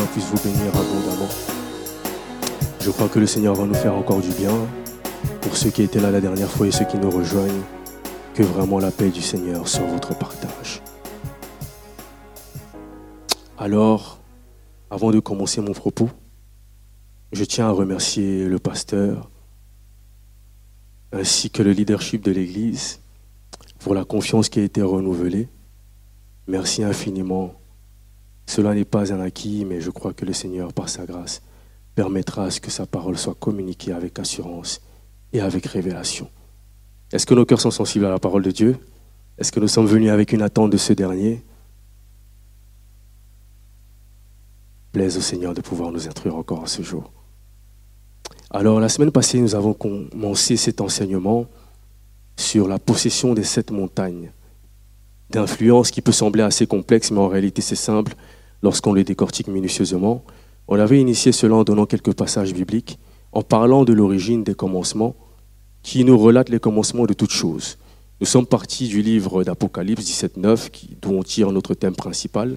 Puisse vous bénir abondamment. Je crois que le Seigneur va nous faire encore du bien. Pour ceux qui étaient là la dernière fois et ceux qui nous rejoignent, que vraiment la paix du Seigneur soit votre partage. Alors, avant de commencer mon propos, je tiens à remercier le pasteur ainsi que le leadership de l'Église pour la confiance qui a été renouvelée. Merci infiniment. Cela n'est pas un acquis, mais je crois que le Seigneur, par sa grâce, permettra à ce que sa parole soit communiquée avec assurance et avec révélation. Est-ce que nos cœurs sont sensibles à la parole de Dieu? Est-ce que nous sommes venus avec une attente de ce dernier? Plaise au Seigneur de pouvoir nous instruire encore en ce jour. Alors, la semaine passée, nous avons commencé cet enseignement sur la possession des sept montagnes d'influence qui peut sembler assez complexe, mais en réalité c'est simple lorsqu'on le décortique minutieusement. On avait initié cela en donnant quelques passages bibliques, en parlant de l'origine des commencements, qui nous relate les commencements de toutes choses. Nous sommes partis du livre d'Apocalypse 17.9, d'où on tire notre thème principal.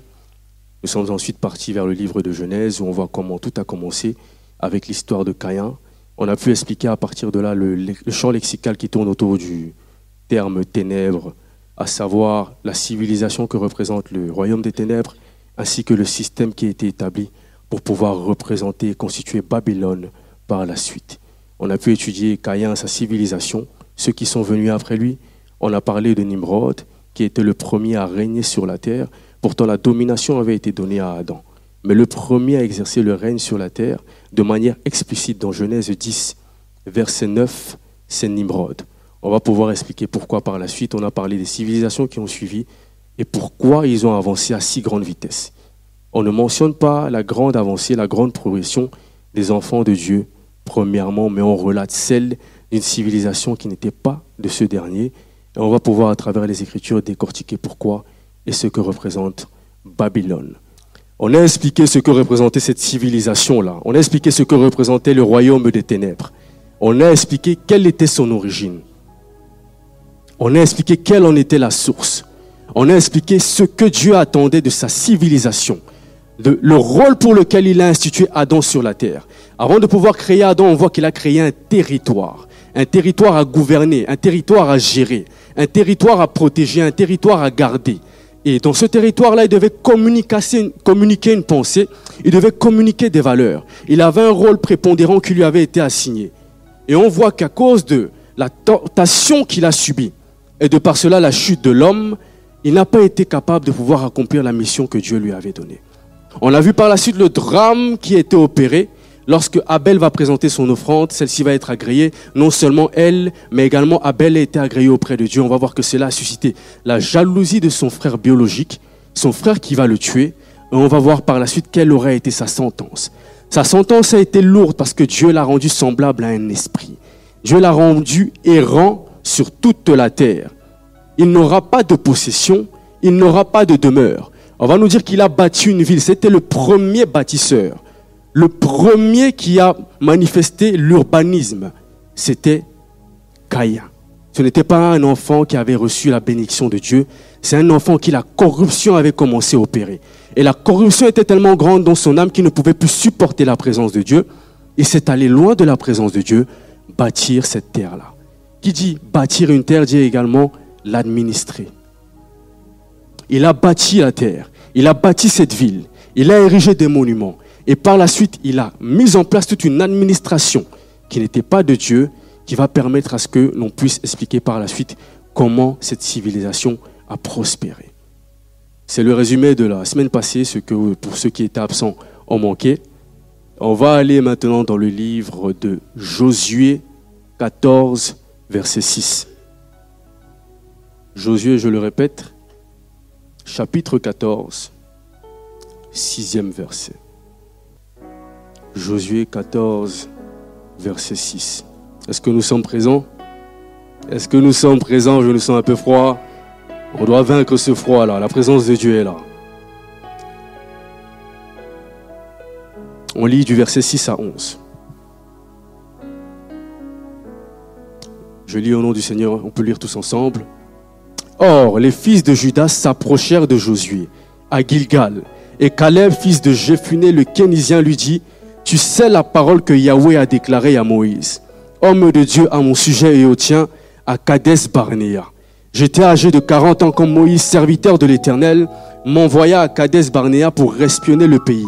Nous sommes ensuite partis vers le livre de Genèse, où on voit comment tout a commencé avec l'histoire de Caïn. On a pu expliquer à partir de là le, le champ lexical qui tourne autour du terme ténèbres, à savoir la civilisation que représente le royaume des ténèbres, ainsi que le système qui a été établi pour pouvoir représenter et constituer Babylone par la suite. On a pu étudier Caïn, sa civilisation, ceux qui sont venus après lui. On a parlé de Nimrod, qui était le premier à régner sur la terre. Pourtant, la domination avait été donnée à Adam. Mais le premier à exercer le règne sur la terre, de manière explicite dans Genèse 10, verset 9, c'est Nimrod. On va pouvoir expliquer pourquoi par la suite. On a parlé des civilisations qui ont suivi et pourquoi ils ont avancé à si grande vitesse. On ne mentionne pas la grande avancée, la grande progression des enfants de Dieu, premièrement, mais on relate celle d'une civilisation qui n'était pas de ce dernier. Et on va pouvoir, à travers les Écritures, décortiquer pourquoi et ce que représente Babylone. On a expliqué ce que représentait cette civilisation-là. On a expliqué ce que représentait le royaume des ténèbres. On a expliqué quelle était son origine. On a expliqué quelle en était la source. On a expliqué ce que Dieu attendait de sa civilisation, le rôle pour lequel il a institué Adam sur la terre. Avant de pouvoir créer Adam, on voit qu'il a créé un territoire, un territoire à gouverner, un territoire à gérer, un territoire à protéger, un territoire à garder. Et dans ce territoire-là, il devait communiquer, communiquer une pensée, il devait communiquer des valeurs. Il avait un rôle prépondérant qui lui avait été assigné. Et on voit qu'à cause de la tentation qu'il a subie, et de par cela la chute de l'homme, il n'a pas été capable de pouvoir accomplir la mission que Dieu lui avait donnée. On a vu par la suite le drame qui a été opéré lorsque Abel va présenter son offrande, celle-ci va être agréée, non seulement elle, mais également Abel a été agréé auprès de Dieu. On va voir que cela a suscité la jalousie de son frère biologique, son frère qui va le tuer, et on va voir par la suite quelle aurait été sa sentence. Sa sentence a été lourde parce que Dieu l'a rendu semblable à un esprit. Dieu l'a rendu errant sur toute la terre. Il n'aura pas de possession, il n'aura pas de demeure. On va nous dire qu'il a bâti une ville. C'était le premier bâtisseur, le premier qui a manifesté l'urbanisme. C'était Caïn. Ce n'était pas un enfant qui avait reçu la bénédiction de Dieu, c'est un enfant qui la corruption avait commencé à opérer. Et la corruption était tellement grande dans son âme qu'il ne pouvait plus supporter la présence de Dieu. Il s'est allé loin de la présence de Dieu, bâtir cette terre-là. Qui dit bâtir une terre dit également l'administrer. Il a bâti la terre, il a bâti cette ville, il a érigé des monuments. Et par la suite, il a mis en place toute une administration qui n'était pas de Dieu, qui va permettre à ce que l'on puisse expliquer par la suite comment cette civilisation a prospéré. C'est le résumé de la semaine passée, ce que pour ceux qui étaient absents ont manqué. On va aller maintenant dans le livre de Josué 14, verset 6. Josué, je le répète, chapitre 14, sixième verset. Josué 14, verset 6. Est-ce que nous sommes présents? Est-ce que nous sommes présents? Je nous sens un peu froid. On doit vaincre ce froid-là. La présence de Dieu est là. On lit du verset 6 à 11. Je lis au nom du Seigneur, on peut lire tous ensemble. Or, les fils de Judas s'approchèrent de Josué à Gilgal, et Caleb, fils de Jéphuné le Kénisien, lui dit Tu sais la parole que Yahweh a déclarée à Moïse, homme de Dieu à mon sujet et au tien, à Kades Barnea. J'étais âgé de 40 ans quand Moïse, serviteur de l'Éternel, m'envoya à Kades Barnea pour espionner le pays.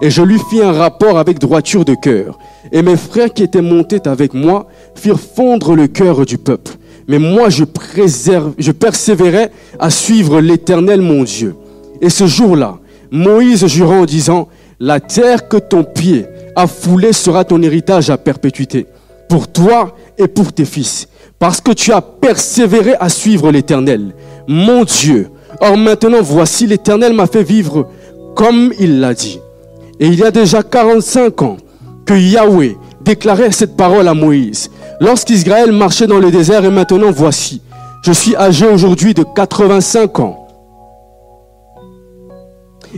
Et je lui fis un rapport avec droiture de cœur. Et mes frères qui étaient montés avec moi firent fondre le cœur du peuple. Mais moi, je, préserve, je persévérais à suivre l'Éternel mon Dieu. Et ce jour-là, Moïse jura en disant, la terre que ton pied a foulée sera ton héritage à perpétuité, pour toi et pour tes fils, parce que tu as persévéré à suivre l'Éternel, mon Dieu. Or maintenant, voici, l'Éternel m'a fait vivre comme il l'a dit. Et il y a déjà 45 ans que Yahweh déclarait cette parole à Moïse. Lorsqu'Israël marchait dans le désert et maintenant voici, je suis âgé aujourd'hui de 85 ans.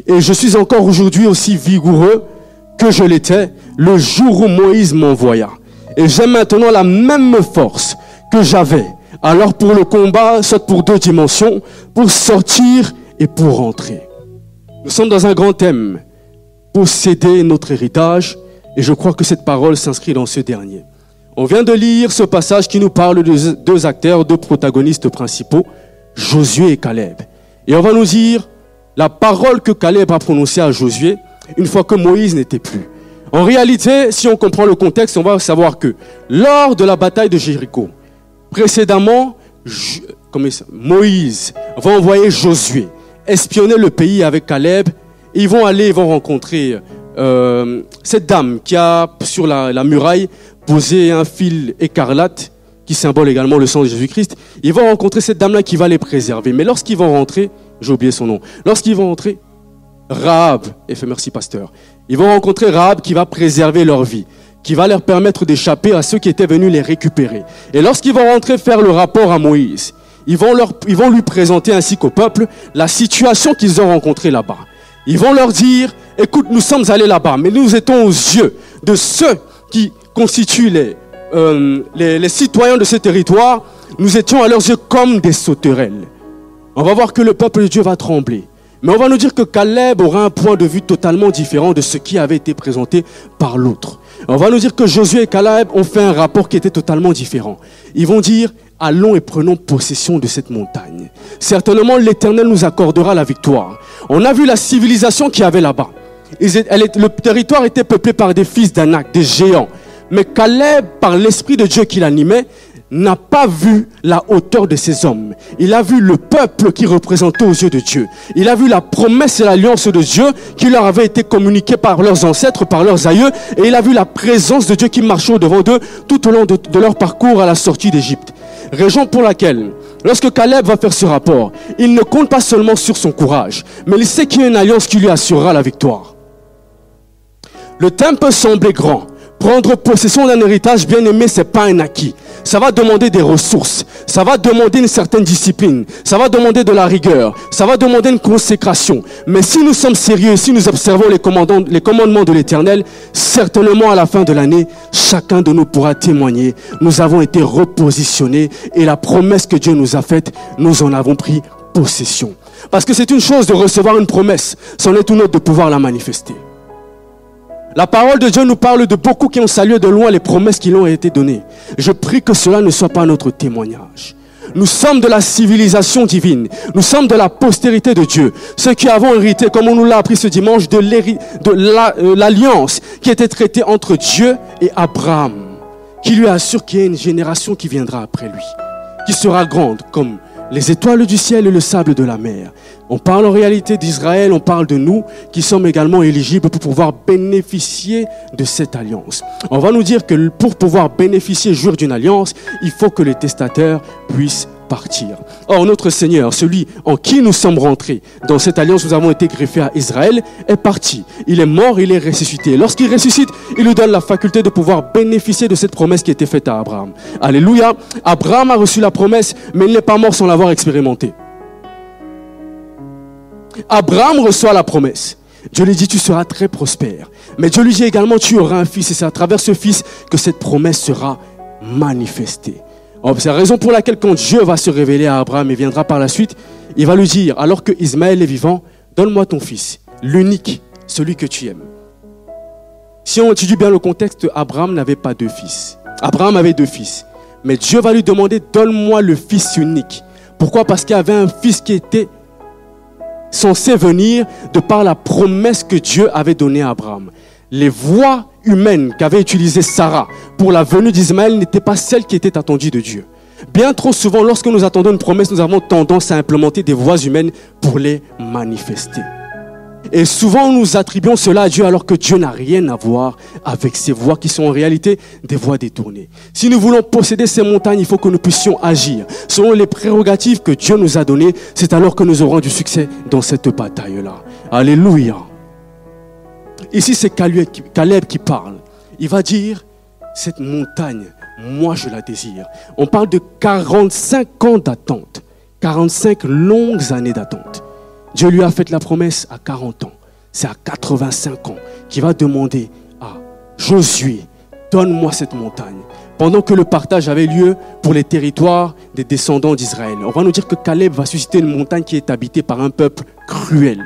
Et je suis encore aujourd'hui aussi vigoureux que je l'étais le jour où Moïse m'envoya. Et j'ai maintenant la même force que j'avais alors pour le combat, soit pour deux dimensions, pour sortir et pour rentrer. Nous sommes dans un grand thème posséder notre héritage. Et je crois que cette parole s'inscrit dans ce dernier. On vient de lire ce passage qui nous parle de deux acteurs, deux protagonistes principaux, Josué et Caleb. Et on va nous dire la parole que Caleb a prononcée à Josué une fois que Moïse n'était plus. En réalité, si on comprend le contexte, on va savoir que lors de la bataille de Jéricho, précédemment, Moïse va envoyer Josué espionner le pays avec Caleb ils vont aller, ils vont rencontrer euh, cette dame qui a sur la, muraille posé un fil écarlate qui symbole également le sang de Jésus-Christ. Ils vont rencontrer cette dame-là qui va les préserver. Mais lorsqu'ils vont rentrer, j'ai oublié son nom, lorsqu'ils vont rentrer, Rahab, et fait merci pasteur, ils vont rencontrer Rahab qui va préserver leur vie, qui va leur permettre d'échapper à ceux qui étaient venus les récupérer. Et lorsqu'ils vont rentrer faire le rapport à Moïse, ils vont, leur, ils vont lui présenter ainsi qu'au peuple la situation qu'ils ont rencontrée là-bas. Ils vont leur dire, écoute, nous sommes allés là-bas, mais nous étions aux yeux de ceux qui constituent euh, les, les, citoyens de ce territoire, nous étions à leurs yeux comme des sauterelles. On va voir que le peuple de Dieu va trembler. Mais on va nous dire que Caleb aura un point de vue totalement différent de ce qui avait été présenté par l'autre. On va nous dire que Josué et Caleb ont fait un rapport qui était totalement différent. Ils vont dire, allons et prenons possession de cette montagne. Certainement, l'Éternel nous accordera la victoire. On a vu la civilisation qu'il y avait là-bas. Le territoire était peuplé par des fils d'Anak, des géants. Mais Caleb, par l'Esprit de Dieu qui l'animait, n'a pas vu la hauteur de ces hommes. Il a vu le peuple qui représentait aux yeux de Dieu. Il a vu la promesse et l'alliance de Dieu qui leur avait été communiquée par leurs ancêtres, par leurs aïeux. Et il a vu la présence de Dieu qui marchait devant d'eux tout au long de leur parcours à la sortie d'Égypte. Raison pour laquelle, lorsque Caleb va faire ce rapport, il ne compte pas seulement sur son courage, mais il sait qu'il y a une alliance qui lui assurera la victoire. Le temps peut sembler grand, Prendre possession d'un héritage bien aimé, c'est pas un acquis. Ça va demander des ressources. Ça va demander une certaine discipline. Ça va demander de la rigueur. Ça va demander une consécration. Mais si nous sommes sérieux, si nous observons les, les commandements de l'éternel, certainement à la fin de l'année, chacun de nous pourra témoigner. Nous avons été repositionnés et la promesse que Dieu nous a faite, nous en avons pris possession. Parce que c'est une chose de recevoir une promesse. C'en est une autre de pouvoir la manifester. La parole de Dieu nous parle de beaucoup qui ont salué de loin les promesses qui leur ont été données. Je prie que cela ne soit pas notre témoignage. Nous sommes de la civilisation divine. Nous sommes de la postérité de Dieu. Ceux qui avons hérité, comme on nous l'a appris ce dimanche, de euh, l'alliance qui était traitée entre Dieu et Abraham, qui lui assure qu'il y a une génération qui viendra après lui, qui sera grande comme les étoiles du ciel et le sable de la mer. On parle en réalité d'Israël, on parle de nous qui sommes également éligibles pour pouvoir bénéficier de cette alliance. On va nous dire que pour pouvoir bénéficier, jouir d'une alliance, il faut que les testateurs puissent partir. Or, notre Seigneur, celui en qui nous sommes rentrés, dans cette alliance, nous avons été greffés à Israël, est parti. Il est mort, il est ressuscité. Lorsqu'il ressuscite, il nous donne la faculté de pouvoir bénéficier de cette promesse qui été faite à Abraham. Alléluia. Abraham a reçu la promesse, mais il n'est pas mort sans l'avoir expérimenté. Abraham reçoit la promesse. Dieu lui dit, tu seras très prospère. Mais Dieu lui dit également, tu auras un fils. Et c'est à travers ce fils que cette promesse sera manifestée. Oh, c'est la raison pour laquelle quand Dieu va se révéler à Abraham et viendra par la suite, il va lui dire, alors que Ismaël est vivant, donne-moi ton fils, l'unique, celui que tu aimes. Si on étudie bien le contexte, Abraham n'avait pas deux fils. Abraham avait deux fils. Mais Dieu va lui demander, donne-moi le fils unique. Pourquoi? Parce qu'il y avait un fils qui était censé venir de par la promesse que Dieu avait donnée à Abraham. Les voies humaines qu'avait utilisées Sarah pour la venue d'Ismaël n'étaient pas celles qui étaient attendues de Dieu. Bien trop souvent, lorsque nous attendons une promesse, nous avons tendance à implémenter des voies humaines pour les manifester. Et souvent, nous attribuons cela à Dieu alors que Dieu n'a rien à voir avec ces voies qui sont en réalité des voies détournées. Si nous voulons posséder ces montagnes, il faut que nous puissions agir selon les prérogatives que Dieu nous a données. C'est alors que nous aurons du succès dans cette bataille-là. Alléluia. Ici, c'est Caleb qui parle. Il va dire, cette montagne, moi je la désire. On parle de 45 ans d'attente. 45 longues années d'attente. Dieu lui a fait la promesse à 40 ans. C'est à 85 ans qu'il va demander à Josué, donne-moi cette montagne. Pendant que le partage avait lieu pour les territoires des descendants d'Israël. On va nous dire que Caleb va susciter une montagne qui est habitée par un peuple cruel.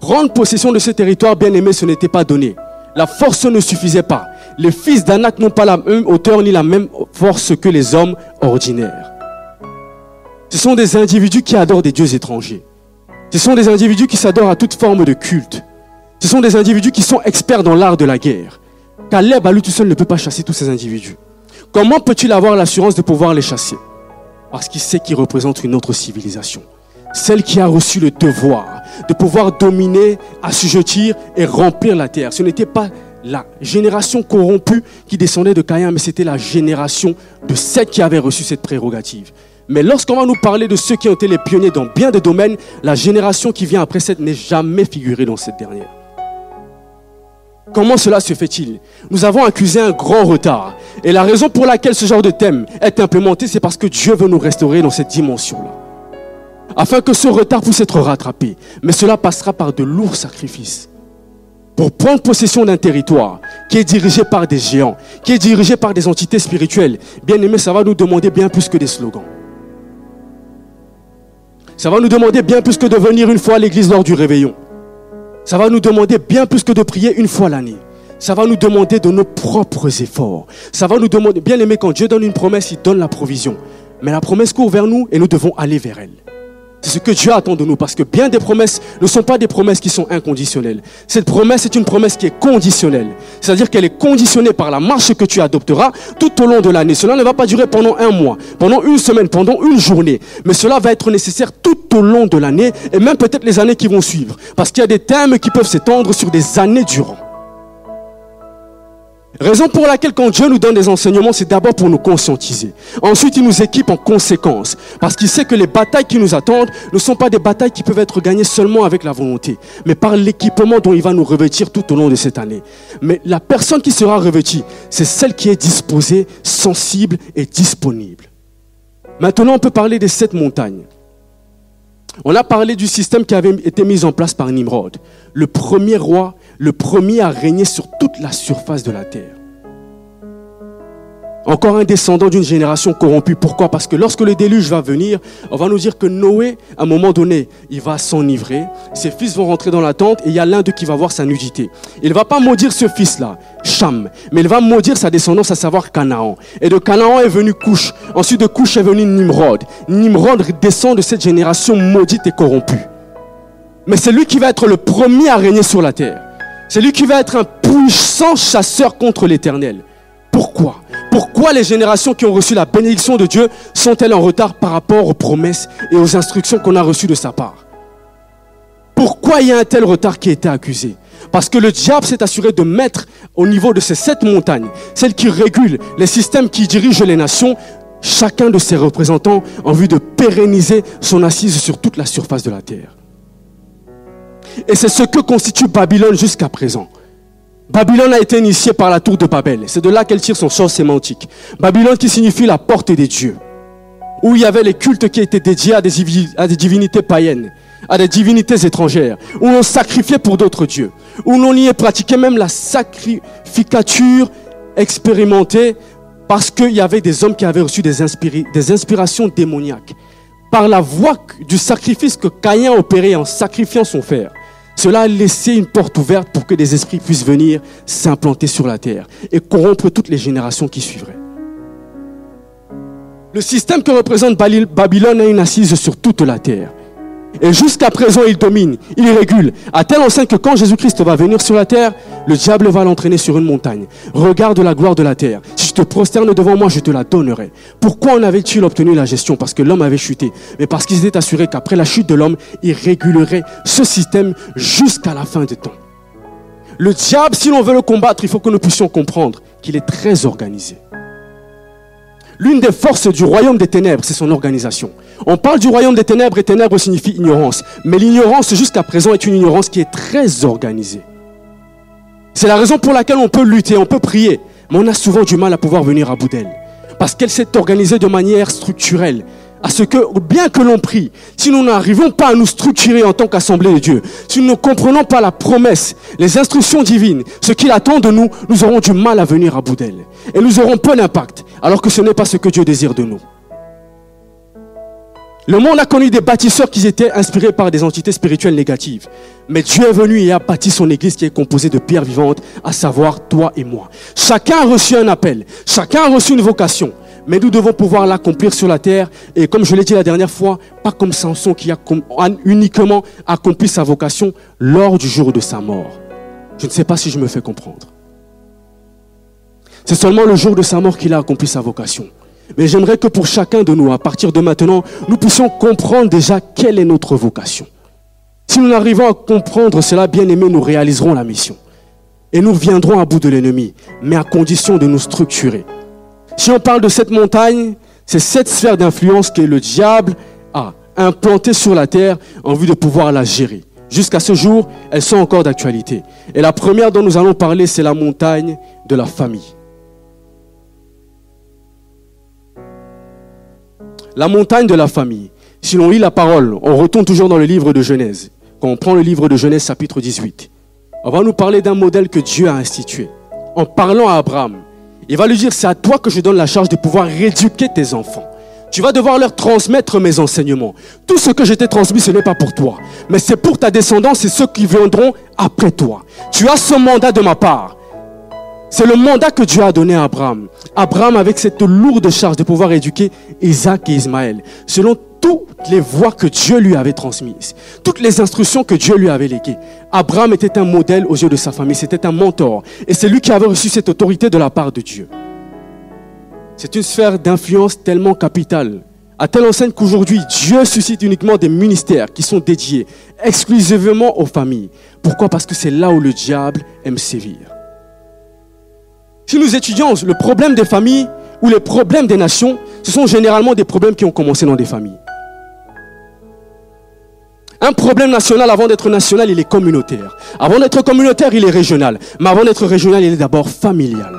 Prendre possession de ce territoire, bien aimé, ce n'était pas donné. La force ne suffisait pas. Les fils d'Anak n'ont pas la même hauteur ni la même force que les hommes ordinaires. Ce sont des individus qui adorent des dieux étrangers. Ce sont des individus qui s'adorent à toute forme de culte. Ce sont des individus qui sont experts dans l'art de la guerre. Caleb, à lui tout seul, ne peut pas chasser tous ces individus. Comment peut-il avoir l'assurance de pouvoir les chasser? Parce qu'il sait qu'ils représentent une autre civilisation. Celle qui a reçu le devoir de pouvoir dominer, assujettir et remplir la terre. Ce n'était pas la génération corrompue qui descendait de Caïn, mais c'était la génération de celle qui avait reçu cette prérogative. Mais lorsqu'on va nous parler de ceux qui ont été les pionniers dans bien de domaines, la génération qui vient après cette n'est jamais figurée dans cette dernière. Comment cela se fait-il? Nous avons accusé un grand retard. Et la raison pour laquelle ce genre de thème est implémenté, c'est parce que Dieu veut nous restaurer dans cette dimension-là. Afin que ce retard puisse être rattrapé. Mais cela passera par de lourds sacrifices. Pour prendre possession d'un territoire qui est dirigé par des géants, qui est dirigé par des entités spirituelles, bien aimé, ça va nous demander bien plus que des slogans. Ça va nous demander bien plus que de venir une fois à l'église lors du réveillon. Ça va nous demander bien plus que de prier une fois l'année. Ça va nous demander de nos propres efforts. Ça va nous demander, bien aimé, quand Dieu donne une promesse, il donne la provision. Mais la promesse court vers nous et nous devons aller vers elle. C'est ce que Dieu attend de nous parce que bien des promesses ne sont pas des promesses qui sont inconditionnelles. Cette promesse est une promesse qui est conditionnelle. C'est-à-dire qu'elle est conditionnée par la marche que tu adopteras tout au long de l'année. Cela ne va pas durer pendant un mois, pendant une semaine, pendant une journée. Mais cela va être nécessaire tout au long de l'année et même peut-être les années qui vont suivre. Parce qu'il y a des thèmes qui peuvent s'étendre sur des années durant. Raison pour laquelle quand Dieu nous donne des enseignements, c'est d'abord pour nous conscientiser. Ensuite, il nous équipe en conséquence. Parce qu'il sait que les batailles qui nous attendent ne sont pas des batailles qui peuvent être gagnées seulement avec la volonté, mais par l'équipement dont il va nous revêtir tout au long de cette année. Mais la personne qui sera revêtie, c'est celle qui est disposée, sensible et disponible. Maintenant, on peut parler des sept montagnes. On a parlé du système qui avait été mis en place par Nimrod, le premier roi le premier à régner sur toute la surface de la terre. Encore un descendant d'une génération corrompue. Pourquoi? Parce que lorsque le déluge va venir, on va nous dire que Noé, à un moment donné, il va s'enivrer. Ses fils vont rentrer dans la tente et il y a l'un d'eux qui va voir sa nudité. Il ne va pas maudire ce fils-là, Cham, mais il va maudire sa descendance, à savoir Canaan. Et de Canaan est venu Couche. Ensuite de Couche est venu Nimrod. Nimrod descend de cette génération maudite et corrompue. Mais c'est lui qui va être le premier à régner sur la terre. C'est lui qui va être un puissant chasseur contre l'éternel. Pourquoi? Pourquoi les générations qui ont reçu la bénédiction de Dieu sont-elles en retard par rapport aux promesses et aux instructions qu'on a reçues de sa part? Pourquoi il y a un tel retard qui a été accusé? Parce que le diable s'est assuré de mettre au niveau de ces sept montagnes, celles qui régulent les systèmes qui dirigent les nations, chacun de ses représentants en vue de pérenniser son assise sur toute la surface de la terre. Et c'est ce que constitue Babylone jusqu'à présent. Babylone a été initiée par la tour de Babel. C'est de là qu'elle tire son sort sémantique. Babylone qui signifie la porte des dieux. Où il y avait les cultes qui étaient dédiés à des, divinités païennes, à des divinités étrangères. Où l'on sacrifiait pour d'autres dieux. Où l'on y pratiquait même la sacrificature expérimentée parce qu'il y avait des hommes qui avaient reçu des, des inspirations démoniaques. Par la voie du sacrifice que Caïn opérait en sacrifiant son frère. Cela a laissé une porte ouverte pour que des esprits puissent venir s'implanter sur la terre et corrompre toutes les générations qui suivraient. Le système que représente Babylone a une assise sur toute la terre. Et jusqu'à présent, il domine, il régule, à tel enseigne que quand Jésus-Christ va venir sur la terre, le diable va l'entraîner sur une montagne. Regarde la gloire de la terre. Si je te prosterne devant moi, je te la donnerai. Pourquoi en avait-il obtenu la gestion? Parce que l'homme avait chuté. Mais parce qu'il s'était assuré qu'après la chute de l'homme, il régulerait ce système jusqu'à la fin des temps. Le diable, si l'on veut le combattre, il faut que nous puissions comprendre qu'il est très organisé. L'une des forces du royaume des ténèbres, c'est son organisation. On parle du royaume des ténèbres et ténèbres signifie ignorance. Mais l'ignorance jusqu'à présent est une ignorance qui est très organisée. C'est la raison pour laquelle on peut lutter, on peut prier, mais on a souvent du mal à pouvoir venir à bout d'elle. Parce qu'elle s'est organisée de manière structurelle à ce que, bien que l'on prie, si nous n'arrivons pas à nous structurer en tant qu'assemblée de Dieu, si nous ne comprenons pas la promesse, les instructions divines, ce qu'il attend de nous, nous aurons du mal à venir à bout d'elle. Et nous aurons peu d'impact, alors que ce n'est pas ce que Dieu désire de nous. Le monde a connu des bâtisseurs qui étaient inspirés par des entités spirituelles négatives. Mais Dieu est venu et a bâti son église qui est composée de pierres vivantes, à savoir toi et moi. Chacun a reçu un appel, chacun a reçu une vocation mais nous devons pouvoir l'accomplir sur la terre. Et comme je l'ai dit la dernière fois, pas comme Samson qui a uniquement accompli sa vocation lors du jour de sa mort. Je ne sais pas si je me fais comprendre. C'est seulement le jour de sa mort qu'il a accompli sa vocation. Mais j'aimerais que pour chacun de nous, à partir de maintenant, nous puissions comprendre déjà quelle est notre vocation. Si nous arrivons à comprendre cela, bien aimé, nous réaliserons la mission. Et nous viendrons à bout de l'ennemi, mais à condition de nous structurer. Si on parle de cette montagne, c'est cette sphère d'influence que le diable a implantée sur la terre en vue de pouvoir la gérer. Jusqu'à ce jour, elles sont encore d'actualité. Et la première dont nous allons parler, c'est la montagne de la famille. La montagne de la famille. Si l'on lit la parole, on retourne toujours dans le livre de Genèse. Quand on prend le livre de Genèse chapitre 18, on va nous parler d'un modèle que Dieu a institué. En parlant à Abraham, il va lui dire, c'est à toi que je donne la charge de pouvoir rééduquer tes enfants. Tu vas devoir leur transmettre mes enseignements. Tout ce que je t'ai transmis, ce n'est pas pour toi, mais c'est pour ta descendance et ceux qui viendront après toi. Tu as ce mandat de ma part. C'est le mandat que Dieu a donné à Abraham. Abraham avec cette lourde charge de pouvoir éduquer Isaac et Ismaël, selon toutes les voies que Dieu lui avait transmises, toutes les instructions que Dieu lui avait léguées. Abraham était un modèle aux yeux de sa famille, c'était un mentor. Et c'est lui qui avait reçu cette autorité de la part de Dieu. C'est une sphère d'influence tellement capitale, à telle enseigne qu'aujourd'hui, Dieu suscite uniquement des ministères qui sont dédiés exclusivement aux familles. Pourquoi? Parce que c'est là où le diable aime sévir. Si nous étudions le problème des familles ou les problèmes des nations, ce sont généralement des problèmes qui ont commencé dans des familles. Un problème national, avant d'être national, il est communautaire. Avant d'être communautaire, il est régional. Mais avant d'être régional, il est d'abord familial.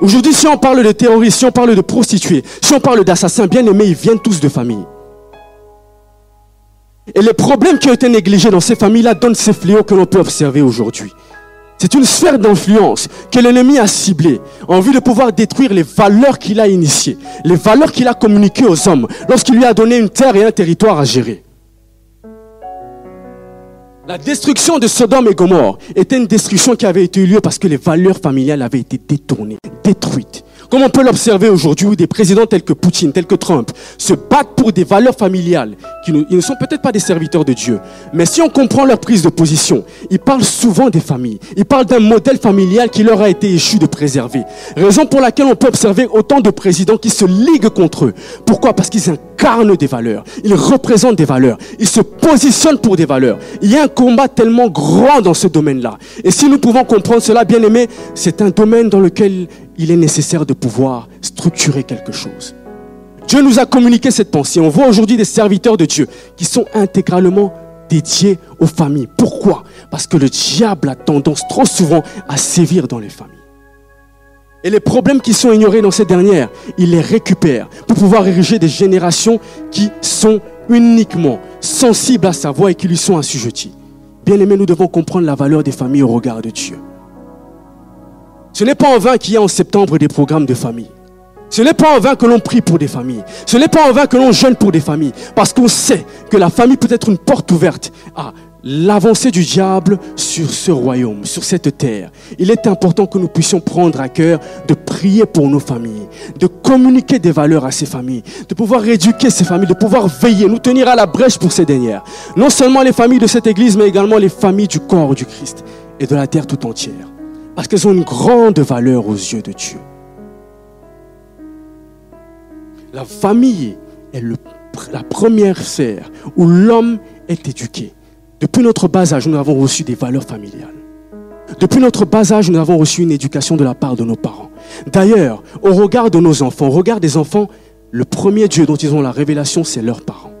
Aujourd'hui, si on parle de terroristes, si on parle de prostituées, si on parle d'assassins, bien aimés, ils viennent tous de famille. Et les problèmes qui ont été négligés dans ces familles-là donnent ces fléaux que l'on peut observer aujourd'hui. C'est une sphère d'influence que l'ennemi a ciblée en vue de pouvoir détruire les valeurs qu'il a initiées, les valeurs qu'il a communiquées aux hommes lorsqu'il lui a donné une terre et un territoire à gérer. La destruction de Sodome et Gomorre était une destruction qui avait été lieu parce que les valeurs familiales avaient été détournées, détruites. Comme on peut l'observer aujourd'hui, où des présidents tels que Poutine, tels que Trump, se battent pour des valeurs familiales, qui ne, ils sont peut-être pas des serviteurs de Dieu. Mais si on comprend leur prise de position, ils parle souvent des familles. Il parle d'un modèle familial qui leur a été échu de préserver. Raison pour laquelle on peut observer autant de présidents qui se liguent contre eux. Pourquoi? Parce qu'ils des valeurs. Ils représentent des valeurs. Ils se positionnent pour des valeurs. Il y a un combat tellement grand dans ce domaine-là. Et si nous pouvons comprendre cela, bien aimé, c'est un domaine dans lequel il est nécessaire de pouvoir structurer quelque chose. Dieu nous a communiqué cette pensée. On voit aujourd'hui des serviteurs de Dieu qui sont intégralement dédiés aux familles. Pourquoi? Parce que le diable a tendance trop souvent à sévir dans les familles. Et les problèmes qui sont ignorés dans ces dernières, il les récupère pour pouvoir ériger des générations qui sont uniquement sensibles à sa voix et qui lui sont assujetties. Bien aimés, nous devons comprendre la valeur des familles au regard de Dieu. Ce n'est pas en vain qu'il y a en septembre des programmes de famille. Ce n'est pas en vain que l'on prie pour des familles. Ce n'est pas en vain que l'on jeûne pour des familles. Parce qu'on sait que la famille peut être une porte ouverte à l'avancée du diable sur ce royaume, sur cette terre. Il est important que nous puissions prendre à cœur de prier pour nos familles, de communiquer des valeurs à ces familles, de pouvoir éduquer ces familles, de pouvoir veiller, nous tenir à la brèche pour ces dernières. Non seulement les familles de cette église, mais également les familles du corps du Christ et de la terre tout entière. Parce qu'elles ont une grande valeur aux yeux de Dieu. La famille est la première sphère où l'homme est éduqué. Depuis notre bas âge, nous avons reçu des valeurs familiales. Depuis notre bas âge, nous avons reçu une éducation de la part de nos parents. D'ailleurs, au regard de nos enfants, au regard des enfants, le premier Dieu dont ils ont la révélation, c'est leurs parents.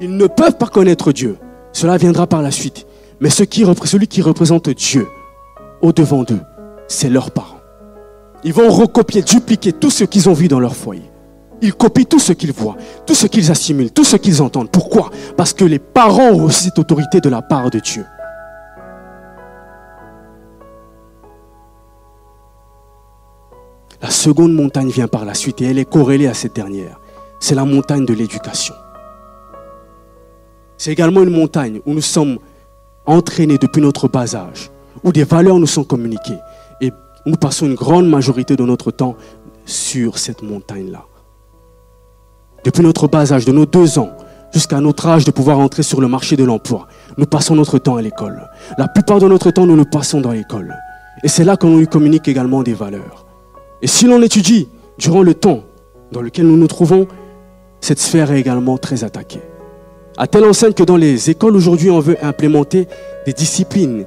Ils ne peuvent pas connaître Dieu. Cela viendra par la suite. Mais celui qui représente Dieu au-devant d'eux, c'est leurs parents. Ils vont recopier, dupliquer tout ce qu'ils ont vu dans leur foyer. Ils copient tout ce qu'ils voient, tout ce qu'ils assimilent, tout ce qu'ils entendent. Pourquoi? Parce que les parents ont aussi cette autorité de la part de Dieu. La seconde montagne vient par la suite et elle est corrélée à cette dernière. C'est la montagne de l'éducation. C'est également une montagne où nous sommes entraînés depuis notre bas âge, où des valeurs nous sont communiquées nous passons une grande majorité de notre temps sur cette montagne-là. Depuis notre bas âge, de nos deux ans jusqu'à notre âge de pouvoir entrer sur le marché de l'emploi, nous passons notre temps à l'école. La plupart de notre temps, nous le passons dans l'école. Et c'est là qu'on nous communique également des valeurs. Et si l'on étudie durant le temps dans lequel nous nous trouvons, cette sphère est également très attaquée. À telle enseigne que dans les écoles aujourd'hui, on veut implémenter des disciplines,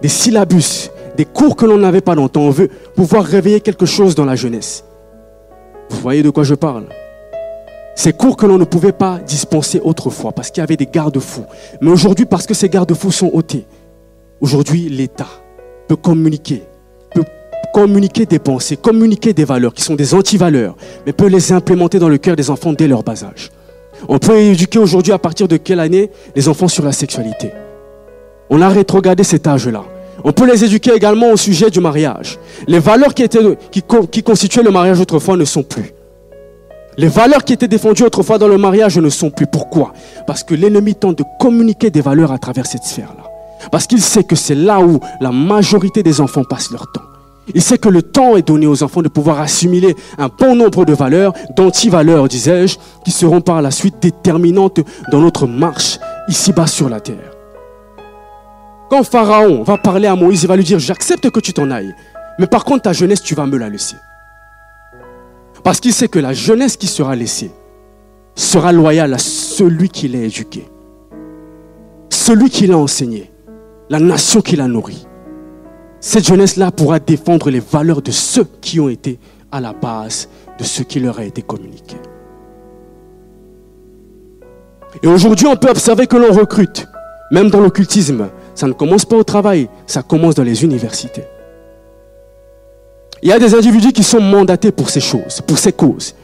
des syllabus, des cours que l'on n'avait pas longtemps. On veut pouvoir réveiller quelque chose dans la jeunesse. Vous voyez de quoi je parle? Ces cours que l'on ne pouvait pas dispenser autrefois parce qu'il y avait des garde-fous. Mais aujourd'hui, parce que ces garde-fous sont ôtés, aujourd'hui, l'État peut communiquer, peut communiquer des pensées, communiquer des valeurs qui sont des anti-valeurs, mais peut les implémenter dans le cœur des enfants dès leur bas âge. On peut éduquer aujourd'hui à partir de quelle année les enfants sur la sexualité. On a rétrogradé cet âge-là. On peut les éduquer également au sujet du mariage. Les valeurs qui, étaient, qui, constituaient le mariage autrefois ne sont plus. Les valeurs qui étaient défendues autrefois dans le mariage ne sont plus. Pourquoi? Parce que l'ennemi tente de communiquer des valeurs à travers cette sphère-là. Parce qu'il sait que c'est là où la majorité des enfants passent leur temps. Il sait que le temps est donné aux enfants de pouvoir assimiler un bon nombre de valeurs, d'anti-valeurs, disais-je, qui seront par la suite déterminantes dans notre marche ici-bas sur la terre. Quand Pharaon va parler à Moïse, il va lui dire, j'accepte que tu t'en ailles. Mais par contre, ta jeunesse, tu vas me la laisser. Parce qu'il sait que la jeunesse qui sera laissée sera loyale à celui qui l'a éduqué, celui qui l'a enseigné, la nation qui l'a nourri. Cette jeunesse-là pourra défendre les valeurs de ceux qui ont été à la base de ce qui leur a été communiqué. Et aujourd'hui, on peut observer que l'on recrute, même dans l'occultisme, ça ne commence pas au travail, ça commence dans les universités. Il y a des individus qui sont mandatés pour ces choses, pour ces causes.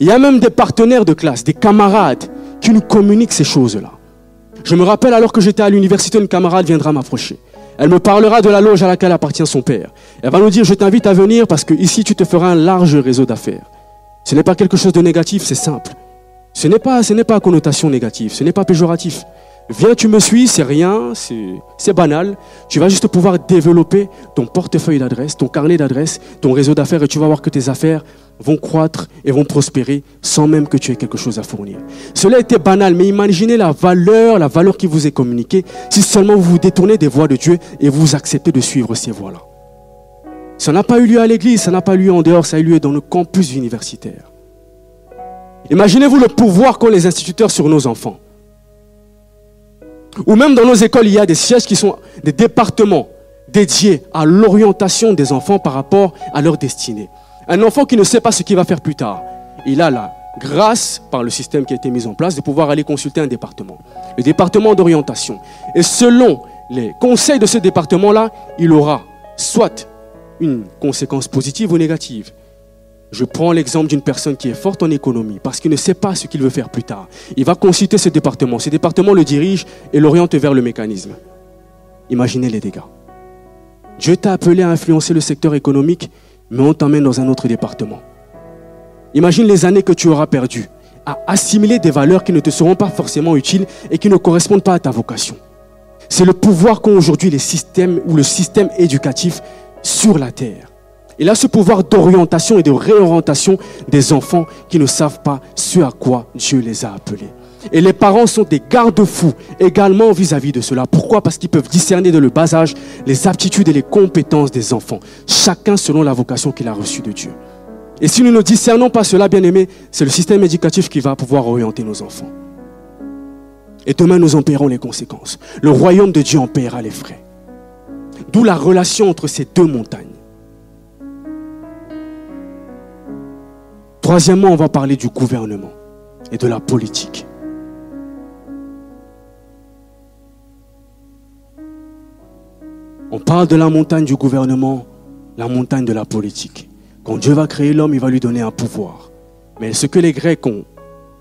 Il y a même des partenaires de classe, des camarades qui nous communiquent ces choses-là. Je me rappelle alors que j'étais à l'université, une camarade viendra m'approcher. Elle me parlera de la loge à laquelle appartient son père. Elle va nous dire, je t'invite à venir parce que ici tu te feras un large réseau d'affaires. Ce n'est pas quelque chose de négatif, c'est simple. Ce n'est pas, ce n'est pas connotation négative, ce n'est pas péjoratif. Viens, tu me suis, c'est rien, c'est banal. Tu vas juste pouvoir développer ton portefeuille d'adresses, ton carnet d'adresses, ton réseau d'affaires et tu vas voir que tes affaires vont croître et vont prospérer sans même que tu aies quelque chose à fournir. Cela était banal, mais imaginez la valeur, la valeur qui vous est communiquée si seulement vous vous détournez des voies de Dieu et vous acceptez de suivre ces voies-là. Ça n'a pas eu lieu à l'église, ça n'a pas eu lieu en dehors, ça a eu lieu dans le campus universitaire. Imaginez-vous le pouvoir qu'ont les instituteurs sur nos enfants. Ou même dans nos écoles, il y a des sièges qui sont des départements dédiés à l'orientation des enfants par rapport à leur destinée. Un enfant qui ne sait pas ce qu'il va faire plus tard, il a la grâce, par le système qui a été mis en place, de pouvoir aller consulter un département, le département d'orientation. Et selon les conseils de ce département-là, il aura soit une conséquence positive ou négative. Je prends l'exemple d'une personne qui est forte en économie parce qu'il ne sait pas ce qu'il veut faire plus tard. Il va consulter ce département. Ce département le dirige et l'oriente vers le mécanisme. Imaginez les dégâts. Dieu t'a appelé à influencer le secteur économique, mais on t'emmène dans un autre département. Imagine les années que tu auras perdues à assimiler des valeurs qui ne te seront pas forcément utiles et qui ne correspondent pas à ta vocation. C'est le pouvoir qu'ont aujourd'hui les systèmes ou le système éducatif sur la terre. Il a ce pouvoir d'orientation et de réorientation des enfants qui ne savent pas ce à quoi Dieu les a appelés. Et les parents sont des garde-fous également vis-à-vis de cela. Pourquoi? Parce qu'ils peuvent discerner de le bas âge les aptitudes et les compétences des enfants, chacun selon la vocation qu'il a reçue de Dieu. Et si nous ne discernons pas cela, bien aimé, c'est le système éducatif qui va pouvoir orienter nos enfants. Et demain, nous en paierons les conséquences. Le royaume de Dieu en paiera les frais. D'où la relation entre ces deux montagnes. Troisièmement, on va parler du gouvernement et de la politique. On parle de la montagne du gouvernement, la montagne de la politique. Quand Dieu va créer l'homme, il va lui donner un pouvoir. Mais ce que les Grecs ont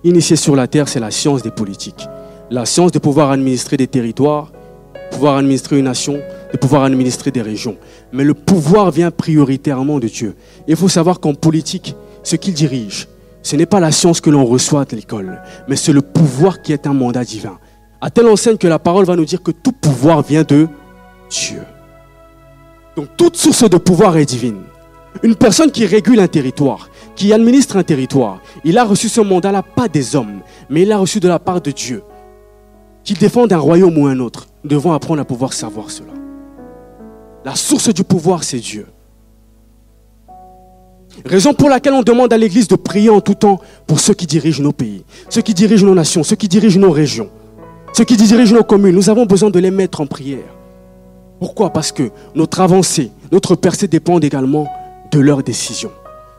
initié sur la terre, c'est la science des politiques. La science de pouvoir administrer des territoires, pouvoir administrer une nation, de pouvoir administrer des régions. Mais le pouvoir vient prioritairement de Dieu. Il faut savoir qu'en politique, ce qu'il dirige, ce n'est pas la science que l'on reçoit à l'école, mais c'est le pouvoir qui est un mandat divin. À telle enseigne que la parole va nous dire que tout pouvoir vient de Dieu. Donc toute source de pouvoir est divine. Une personne qui régule un territoire, qui administre un territoire, il a reçu ce mandat-là pas des hommes, mais il l'a reçu de la part de Dieu. Qu'il défende un royaume ou un autre, nous devons apprendre à pouvoir savoir cela. La source du pouvoir, c'est Dieu. Raison pour laquelle on demande à l'Église de prier en tout temps pour ceux qui dirigent nos pays, ceux qui dirigent nos nations, ceux qui dirigent nos régions, ceux qui dirigent nos communes. Nous avons besoin de les mettre en prière. Pourquoi? Parce que notre avancée, notre percée dépendent également de leurs décisions.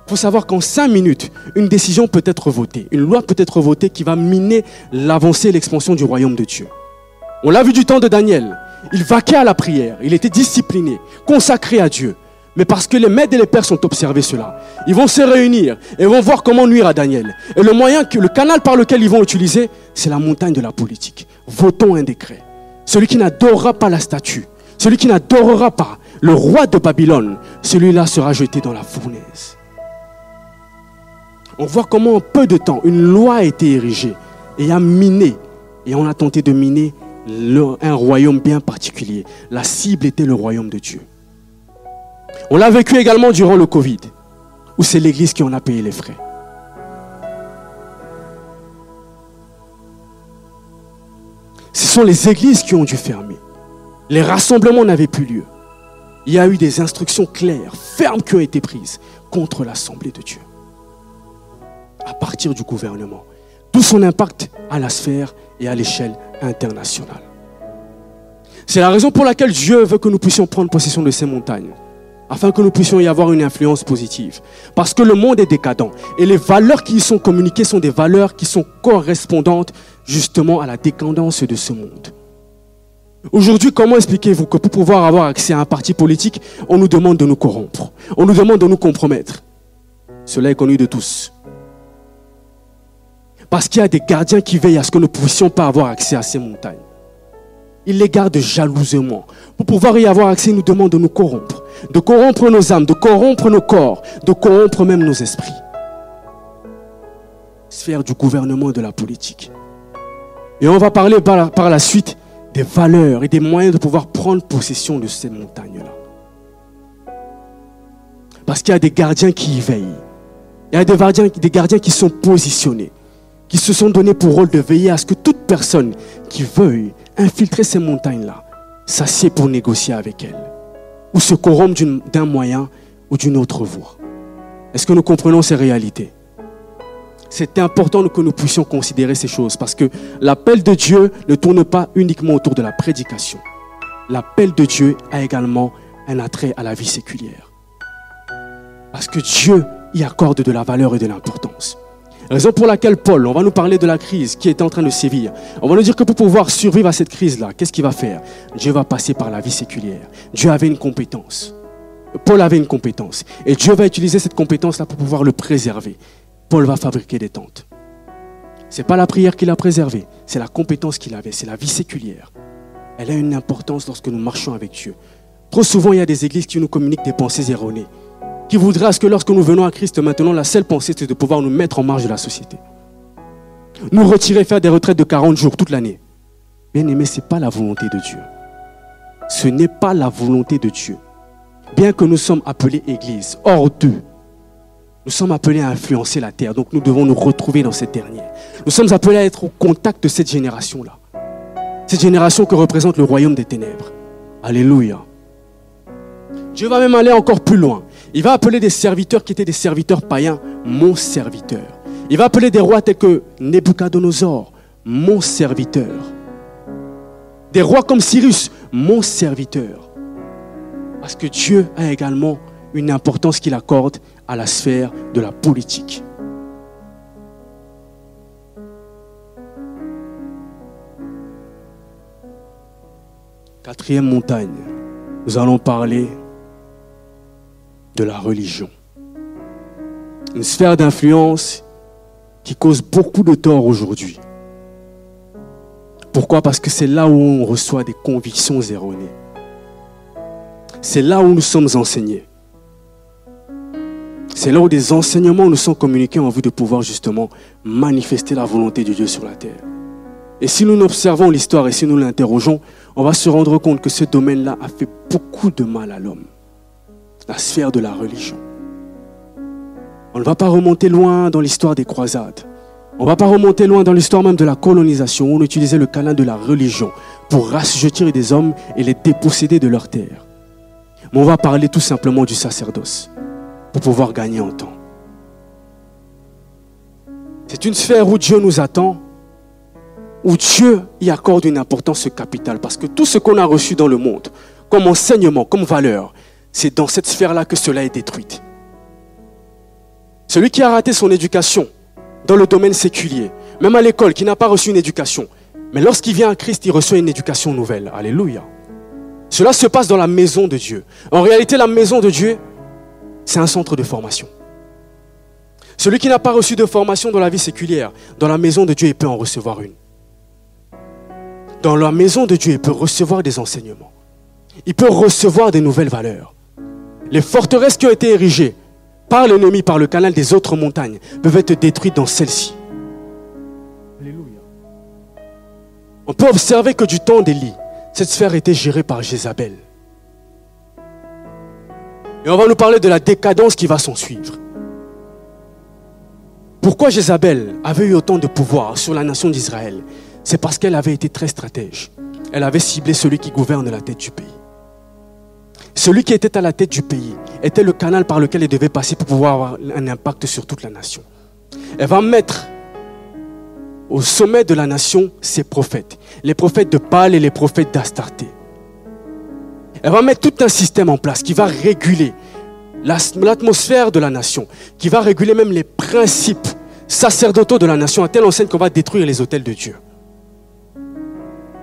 Il faut savoir qu'en cinq minutes, une décision peut être votée, une loi peut être votée qui va miner l'avancée et l'expansion du royaume de Dieu. On l'a vu du temps de Daniel. Il vaquait à la prière, il était discipliné, consacré à Dieu. Mais parce que les maîtres et les pères sont observés cela, ils vont se réunir et vont voir comment nuire à Daniel. Et le moyen, que, le canal par lequel ils vont utiliser, c'est la montagne de la politique. Votons un décret. Celui qui n'adorera pas la statue, celui qui n'adorera pas le roi de Babylone, celui-là sera jeté dans la fournaise. On voit comment en peu de temps, une loi a été érigée et a miné, et on a tenté de miner un royaume bien particulier. La cible était le royaume de Dieu. On l'a vécu également durant le Covid, où c'est l'Église qui en a payé les frais. Ce sont les églises qui ont dû fermer. Les rassemblements n'avaient plus lieu. Il y a eu des instructions claires, fermes qui ont été prises contre l'Assemblée de Dieu. À partir du gouvernement. Tout son impact à la sphère et à l'échelle internationale. C'est la raison pour laquelle Dieu veut que nous puissions prendre possession de ces montagnes afin que nous puissions y avoir une influence positive. Parce que le monde est décadent et les valeurs qui y sont communiquées sont des valeurs qui sont correspondantes justement à la décadence de ce monde. Aujourd'hui, comment expliquez-vous que pour pouvoir avoir accès à un parti politique, on nous demande de nous corrompre, on nous demande de nous compromettre? Cela est connu de tous. Parce qu'il y a des gardiens qui veillent à ce que nous ne puissions pas avoir accès à ces montagnes. Ils les gardent jalousement. Pour pouvoir y avoir accès, ils nous demandent de nous corrompre de corrompre nos âmes, de corrompre nos corps, de corrompre même nos esprits. Sphère du gouvernement et de la politique. Et on va parler par la, suite des valeurs et des moyens de pouvoir prendre possession de ces montagnes-là. Parce qu'il y a des gardiens qui y veillent. Il y a des gardiens, des gardiens qui sont positionnés, qui se sont donnés pour rôle de veiller à ce que toute personne qui veuille infiltrer ces montagnes-là s'assied pour négocier avec elles ou se corrompre d'un moyen ou d'une autre voie. Est-ce que nous comprenons ces réalités? C'est important que nous puissions considérer ces choses parce que l'appel de Dieu ne tourne pas uniquement autour de la prédication. L'appel de Dieu a également un attrait à la vie séculière. Parce que Dieu y accorde de la valeur et de l'importance. Raison pour laquelle Paul, on va nous parler de la crise qui est en train de sévir. On va nous dire que pour pouvoir survivre à cette crise-là, qu'est-ce qu'il va faire? Dieu va passer par la vie séculière. Dieu avait une compétence. Paul avait une compétence. Et Dieu va utiliser cette compétence-là pour pouvoir le préserver. Paul va fabriquer des tentes. Ce n'est pas la prière qu'il a préservée, c'est la compétence qu'il avait, c'est la vie séculière. Elle a une importance lorsque nous marchons avec Dieu. Trop souvent, il y a des églises qui nous communiquent des pensées erronées qui voudrait que lorsque nous venons à Christ maintenant, la seule pensée, c'est de pouvoir nous mettre en marge de la société. Nous retirer, faire des retraites de 40 jours toute l'année. Bien aimé, ce n'est pas la volonté de Dieu. Ce n'est pas la volonté de Dieu. Bien que nous sommes appelés Église, hors d'eux, nous sommes appelés à influencer la terre. Donc nous devons nous retrouver dans cette dernière. Nous sommes appelés à être au contact de cette génération-là. Cette génération que représente le royaume des ténèbres. Alléluia. Dieu va même aller encore plus loin. Il va appeler des serviteurs qui étaient des serviteurs païens, mon serviteur. Il va appeler des rois tels que Nebuchadnezzar, mon serviteur. Des rois comme Cyrus, mon serviteur. Parce que Dieu a également une importance qu'il accorde à la sphère de la politique. Quatrième montagne, nous allons parler de la religion. Une sphère d'influence qui cause beaucoup de tort aujourd'hui. Pourquoi? Parce que c'est là où on reçoit des convictions erronées. C'est là où nous sommes enseignés. C'est là où des enseignements nous sont communiqués en vue de pouvoir justement manifester la volonté de Dieu sur la terre. Et si nous observons l'histoire et si nous l'interrogeons, on va se rendre compte que ce domaine-là a fait beaucoup de mal à l'homme la sphère de la religion. On ne va pas remonter loin dans l'histoire des croisades. On ne va pas remonter loin dans l'histoire même de la colonisation où on utilisait le câlin de la religion pour rassujetir des hommes et les déposséder de leur terre. Mais on va parler tout simplement du sacerdoce pour pouvoir gagner en temps. C'est une sphère où Dieu nous attend, où Dieu y accorde une importance capitale parce que tout ce qu'on a reçu dans le monde, comme enseignement, comme valeur, c'est dans cette sphère-là que cela est détruit. Celui qui a raté son éducation dans le domaine séculier, même à l'école, qui n'a pas reçu une éducation, mais lorsqu'il vient à Christ, il reçoit une éducation nouvelle. Alléluia. Cela se passe dans la maison de Dieu. En réalité, la maison de Dieu, c'est un centre de formation. Celui qui n'a pas reçu de formation dans la vie séculière, dans la maison de Dieu, il peut en recevoir une. Dans la maison de Dieu, il peut recevoir des enseignements. Il peut recevoir des nouvelles valeurs. Les forteresses qui ont été érigées par l'ennemi, par le canal des autres montagnes, peuvent être détruites dans celle-ci. On peut observer que du temps d'Élie, cette sphère était gérée par Jézabel. Et on va nous parler de la décadence qui va s'en suivre. Pourquoi Jézabel avait eu autant de pouvoir sur la nation d'Israël? C'est parce qu'elle avait été très stratège. Elle avait ciblé celui qui gouverne la tête du pays. Celui qui était à la tête du pays était le canal par lequel il devait passer pour pouvoir avoir un impact sur toute la nation. Elle va mettre au sommet de la nation ses prophètes, les prophètes de Baal et les prophètes d'Astarté. Elle va mettre tout un système en place qui va réguler l'atmosphère de la nation, qui va réguler même les principes sacerdotaux de la nation, à telle enseigne qu'on va détruire les hôtels de Dieu.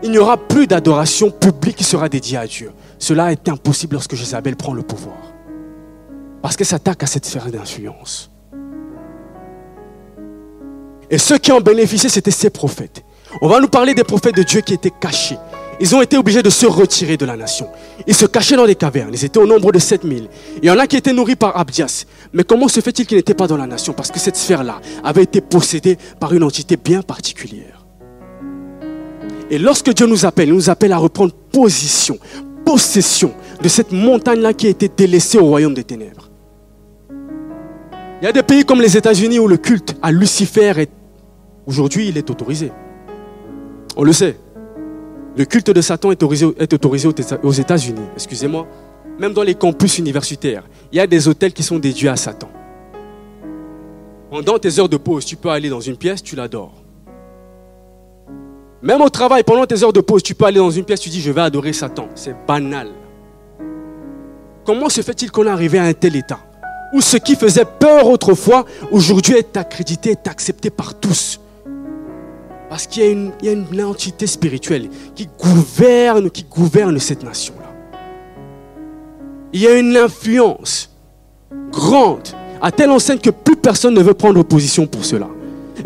Il n'y aura plus d'adoration publique qui sera dédiée à Dieu. Cela est impossible lorsque Jézabel prend le pouvoir. Parce qu'elle s'attaque à cette sphère d'influence. Et ceux qui en bénéficiaient, c'étaient ces prophètes. On va nous parler des prophètes de Dieu qui étaient cachés. Ils ont été obligés de se retirer de la nation. Ils se cachaient dans des cavernes. Ils étaient au nombre de 7000. Il y en a qui étaient nourris par Abdias. Mais comment se fait-il qu'ils n'étaient pas dans la nation? Parce que cette sphère-là avait été possédée par une entité bien particulière. Et lorsque Dieu nous appelle, il nous appelle à reprendre position, possession de cette montagne-là qui a été délaissée au royaume des ténèbres. Il y a des pays comme les États-Unis où le culte à Lucifer est aujourd'hui il est autorisé. On le sait. Le culte de Satan est autorisé, est autorisé aux États-Unis, excusez-moi. Même dans les campus universitaires, il y a des hôtels qui sont dédiés à Satan. Pendant tes heures de pause, tu peux aller dans une pièce, tu l'adores. Même au travail, pendant tes heures de pause, tu peux aller dans une pièce, tu dis je vais adorer Satan. C'est banal. Comment se fait-il qu'on est arrivé à un tel état? Où ce qui faisait peur autrefois, aujourd'hui est accrédité, est accepté par tous Parce qu'il y, a une entité spirituelle qui gouverne, qui gouverne cette nation-là. Il y a une influence grande, à telle enseigne que plus personne ne veut prendre position pour cela.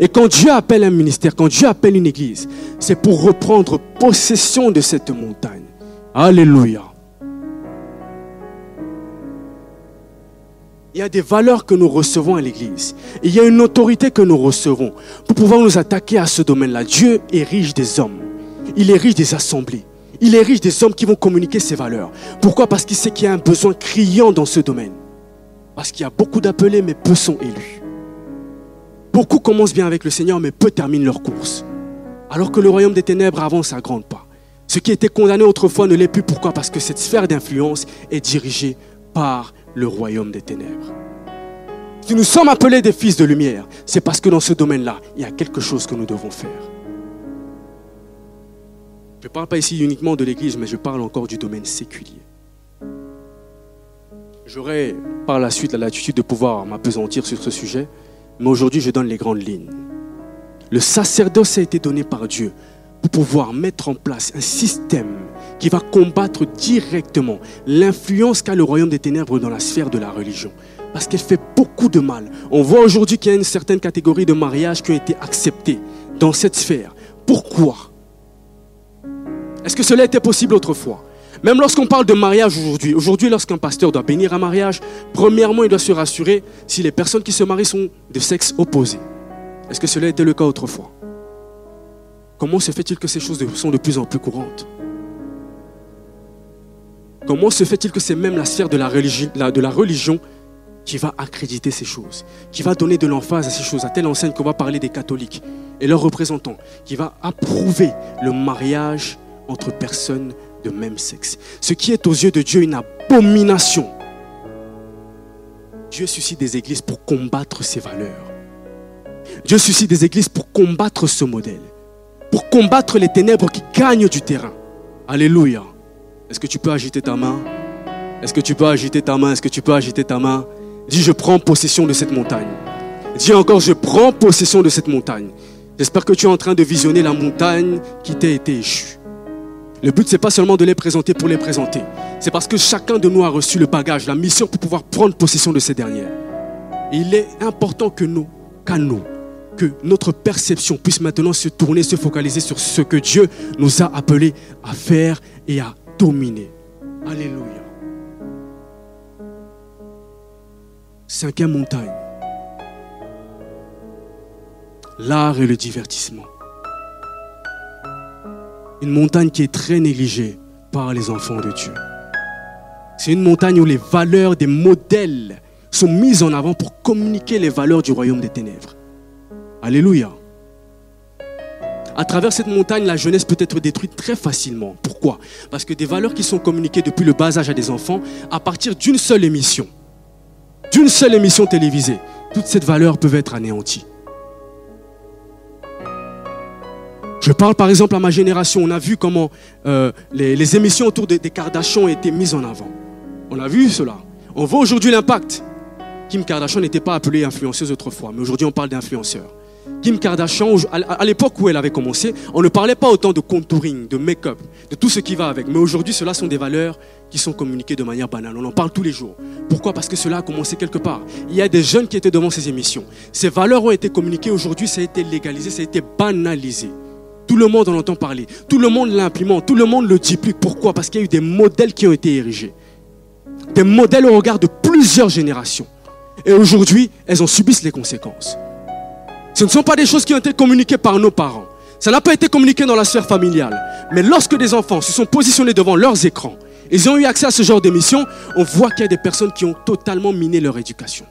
Et quand Dieu appelle un ministère, quand Dieu appelle une église, c'est pour reprendre possession de cette montagne. Alléluia. Il y a des valeurs que nous recevons à l'église. Il y a une autorité que nous recevons pour pouvoir nous attaquer à ce domaine-là. Dieu riche des hommes. Il riche des assemblées. Il riche des hommes qui vont communiquer ses valeurs. Pourquoi? Parce qu'il sait qu'il y a un besoin criant dans ce domaine. Parce qu'il y a beaucoup d'appelés, mais peu sont élus. Beaucoup commencent bien avec le Seigneur, mais peu terminent leur course. Alors que le royaume des ténèbres avance à grandes pas. Ce qui était condamné autrefois ne l'est plus. Pourquoi? Parce que cette sphère d'influence est dirigée par le royaume des ténèbres. Si nous sommes appelés des fils de lumière, c'est parce que dans ce domaine-là, il y a quelque chose que nous devons faire. Je ne parle pas ici uniquement de l'Église, mais je parle encore du domaine séculier. J'aurai par la suite la latitude de pouvoir m'apesantir sur ce sujet, mais aujourd'hui, je donne les grandes lignes. Le sacerdoce a été donné par Dieu pour pouvoir mettre en place un système qui va combattre directement l'influence qu'a le royaume des ténèbres dans la sphère de la religion. Parce qu'elle fait beaucoup de mal. On voit aujourd'hui qu'il y a une certaine catégorie de mariages qui ont été acceptés dans cette sphère. Pourquoi? Est-ce que cela était possible autrefois? Même lorsqu'on parle de mariage aujourd'hui, aujourd'hui lorsqu'un pasteur doit bénir un mariage, premièrement il doit se rassurer si les personnes qui se marient sont de sexe opposé. Est-ce que cela était le cas autrefois? Comment se fait-il que ces choses sont de plus en plus courantes? Comment se fait-il que c'est même la sphère de la, religion, qui va accréditer ces choses, qui va donner de l'emphase à ces choses, à telle enseigne qu'on va parler des catholiques et leurs représentants, qui va approuver le mariage entre personnes de même sexe. Ce qui est aux yeux de Dieu une abomination. Dieu suscite des églises pour combattre ces valeurs. Dieu suscite des églises pour combattre ce modèle. Pour combattre les ténèbres qui gagnent du terrain. Alléluia. Est-ce que tu peux agiter ta main? Est-ce que tu peux agiter ta main? Est-ce que tu peux agiter ta main? Dis, je prends possession de cette montagne. Dis encore, je prends possession de cette montagne. J'espère que tu es en train de visionner la montagne qui t'a été échue. Le but, ce n'est pas seulement de les présenter pour les présenter. C'est parce que chacun de nous a reçu le bagage, la mission pour pouvoir prendre possession de ces dernières. il est important que nos canaux, que notre perception puisse maintenant se tourner, se focaliser sur ce que Dieu nous a appelés à faire et à dominer. Alléluia. Cinquième montagne. L'art et le divertissement. Une montagne qui est très négligée par les enfants de Dieu. C'est une montagne où les valeurs des modèles sont mises en avant pour communiquer les valeurs du royaume des ténèbres. Alléluia. À travers cette montagne, la jeunesse peut être détruite très facilement. Pourquoi? Parce que des valeurs qui sont communiquées depuis le bas âge à des enfants, à partir d'une seule émission, d'une seule émission télévisée, toutes ces valeurs peuvent être anéanties. Je parle par exemple à ma génération. On a vu comment euh, les, émissions autour des, des Kardashians été mises en avant. On a vu cela. On voit aujourd'hui l'impact. Kim Kardashian n'était pas appelée influenceuse autrefois, mais aujourd'hui on parle d'influenceur. Kim Kardashian, à l'époque où elle avait commencé, on ne parlait pas autant de contouring, de make-up, de tout ce qui va avec. Mais aujourd'hui, cela sont des valeurs qui sont communiquées de manière banale. On en parle tous les jours. Pourquoi? Parce que cela a commencé quelque part. Il y a des jeunes qui étaient devant ces émissions. Ces valeurs ont été communiquées aujourd'hui, ça a été légalisé, ça a été banalisé. Tout le monde en entend parler. Tout le monde l'implémente. Tout le monde le plus. Pourquoi? Parce qu'il y a eu des modèles qui ont été érigés. Des modèles au regard de plusieurs générations. Et aujourd'hui, elles en subissent les conséquences. Ce ne sont pas des choses qui ont été communiquées par nos parents. Ça n'a pas été communiqué dans la sphère familiale. Mais lorsque des enfants se sont positionnés devant leurs écrans, ils ont eu accès à ce genre d'émission, on voit qu'il y a des personnes qui ont totalement miné leur éducation.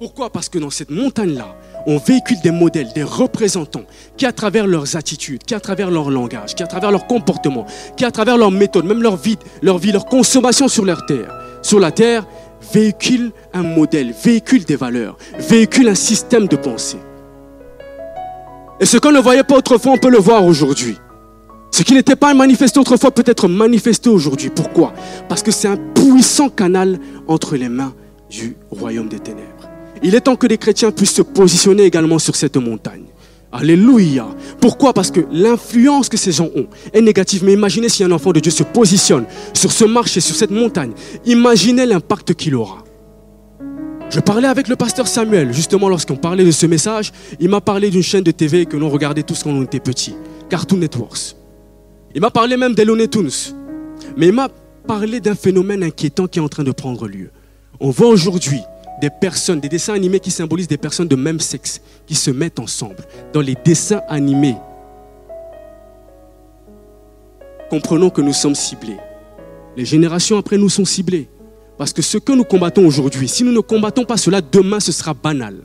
Pourquoi? Parce que dans cette montagne-là, on véhicule des modèles, des représentants qui, à travers leurs attitudes, qui, à travers leur langage, qui, à travers leur comportement, qui, à travers leur méthode, même leur vie, leur vie, leur consommation sur leur terre, sur la terre, véhiculent un modèle, véhiculent des valeurs, véhiculent un système de pensée. Et ce qu'on ne voyait pas autrefois, on peut le voir aujourd'hui. Ce qui n'était pas manifesté autrefois peut être manifesté aujourd'hui. Pourquoi? Parce que c'est un puissant canal entre les mains du royaume des ténèbres. Il est temps que les chrétiens puissent se positionner également sur cette montagne. Alléluia. Pourquoi? Parce que l'influence que ces gens ont est négative. Mais imaginez si un enfant de Dieu se positionne sur ce marché, sur cette montagne. Imaginez l'impact qu'il aura. Je parlais avec le pasteur Samuel, justement lorsqu'on parlait de ce message. Il m'a parlé d'une chaîne de TV que l'on regardait tous quand on était petit, Cartoon Networks. Il m'a parlé même des Looney. Mais il m'a parlé d'un phénomène inquiétant qui est en train de prendre lieu. On voit aujourd'hui des personnes, des dessins animés qui symbolisent des personnes de même sexe qui se mettent ensemble dans les dessins animés. Comprenons que nous sommes ciblés. Les générations après nous sont ciblées. Parce que ce que nous combattons aujourd'hui, si nous ne combattons pas cela, demain ce sera banal.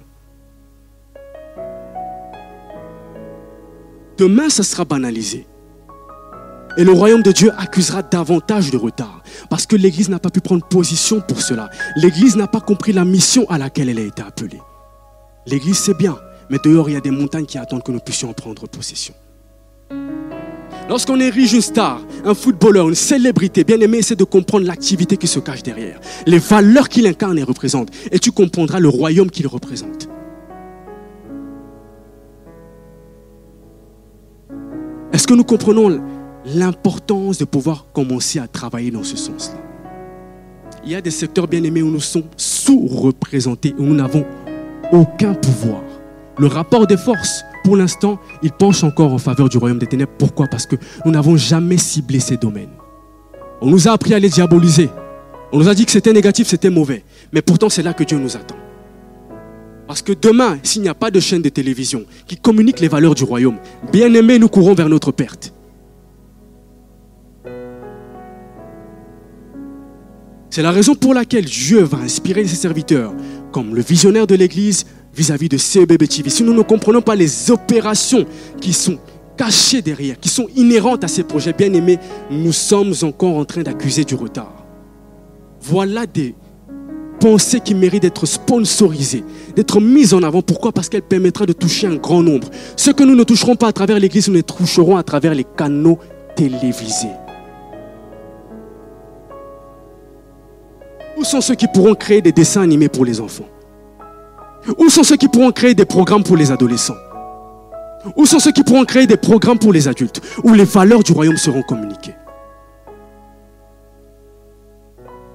Demain, ça sera banalisé. Et le royaume de Dieu accusera davantage de retard. Parce que l'Église n'a pas pu prendre position pour cela. L'Église n'a pas compris la mission à laquelle elle a été appelée. L'Église, c'est bien, mais dehors, il y a des montagnes qui attendent que nous puissions en prendre possession. Lorsqu'on érige une star, un footballeur, une célébrité, bien aimé, essaie de comprendre l'activité qui se cache derrière, les valeurs qu'il incarne et représente, et tu comprendras le royaume qu'il représente. Est-ce que nous comprenons l'importance de pouvoir commencer à travailler dans ce sens-là. Il y a des secteurs bien aimés où nous sommes sous-représentés, où nous n'avons aucun pouvoir. Le rapport des forces, pour l'instant, il penche encore en faveur du royaume des ténèbres. Pourquoi? Parce que nous n'avons jamais ciblé ces domaines. On nous a appris à les diaboliser. On nous a dit que c'était négatif, c'était mauvais. Mais pourtant, c'est là que Dieu nous attend. Parce que demain, s'il n'y a pas de chaîne de télévision qui communique les valeurs du royaume, bien aimés, nous courons vers notre perte. C'est la raison pour laquelle Dieu va inspirer ses serviteurs, comme le visionnaire de l'Église vis-à-vis de CEBB TV. Si nous ne comprenons pas les opérations qui sont cachées derrière, qui sont inhérentes à ces projets bien-aimés, nous sommes encore en train d'accuser du retard. Voilà des pensées qui méritent d'être sponsorisées, d'être mises en avant. Pourquoi? Parce qu'elles permettraient de toucher un grand nombre. Ce que nous ne toucherons pas à travers l'Église, nous les toucherons à travers les canaux télévisés. Sont ceux qui pourront créer des dessins animés pour les enfants? Où sont ceux qui pourront créer des programmes pour les adolescents? Où sont ceux qui pourront créer des programmes pour les adultes Où les valeurs du royaume seront communiquées?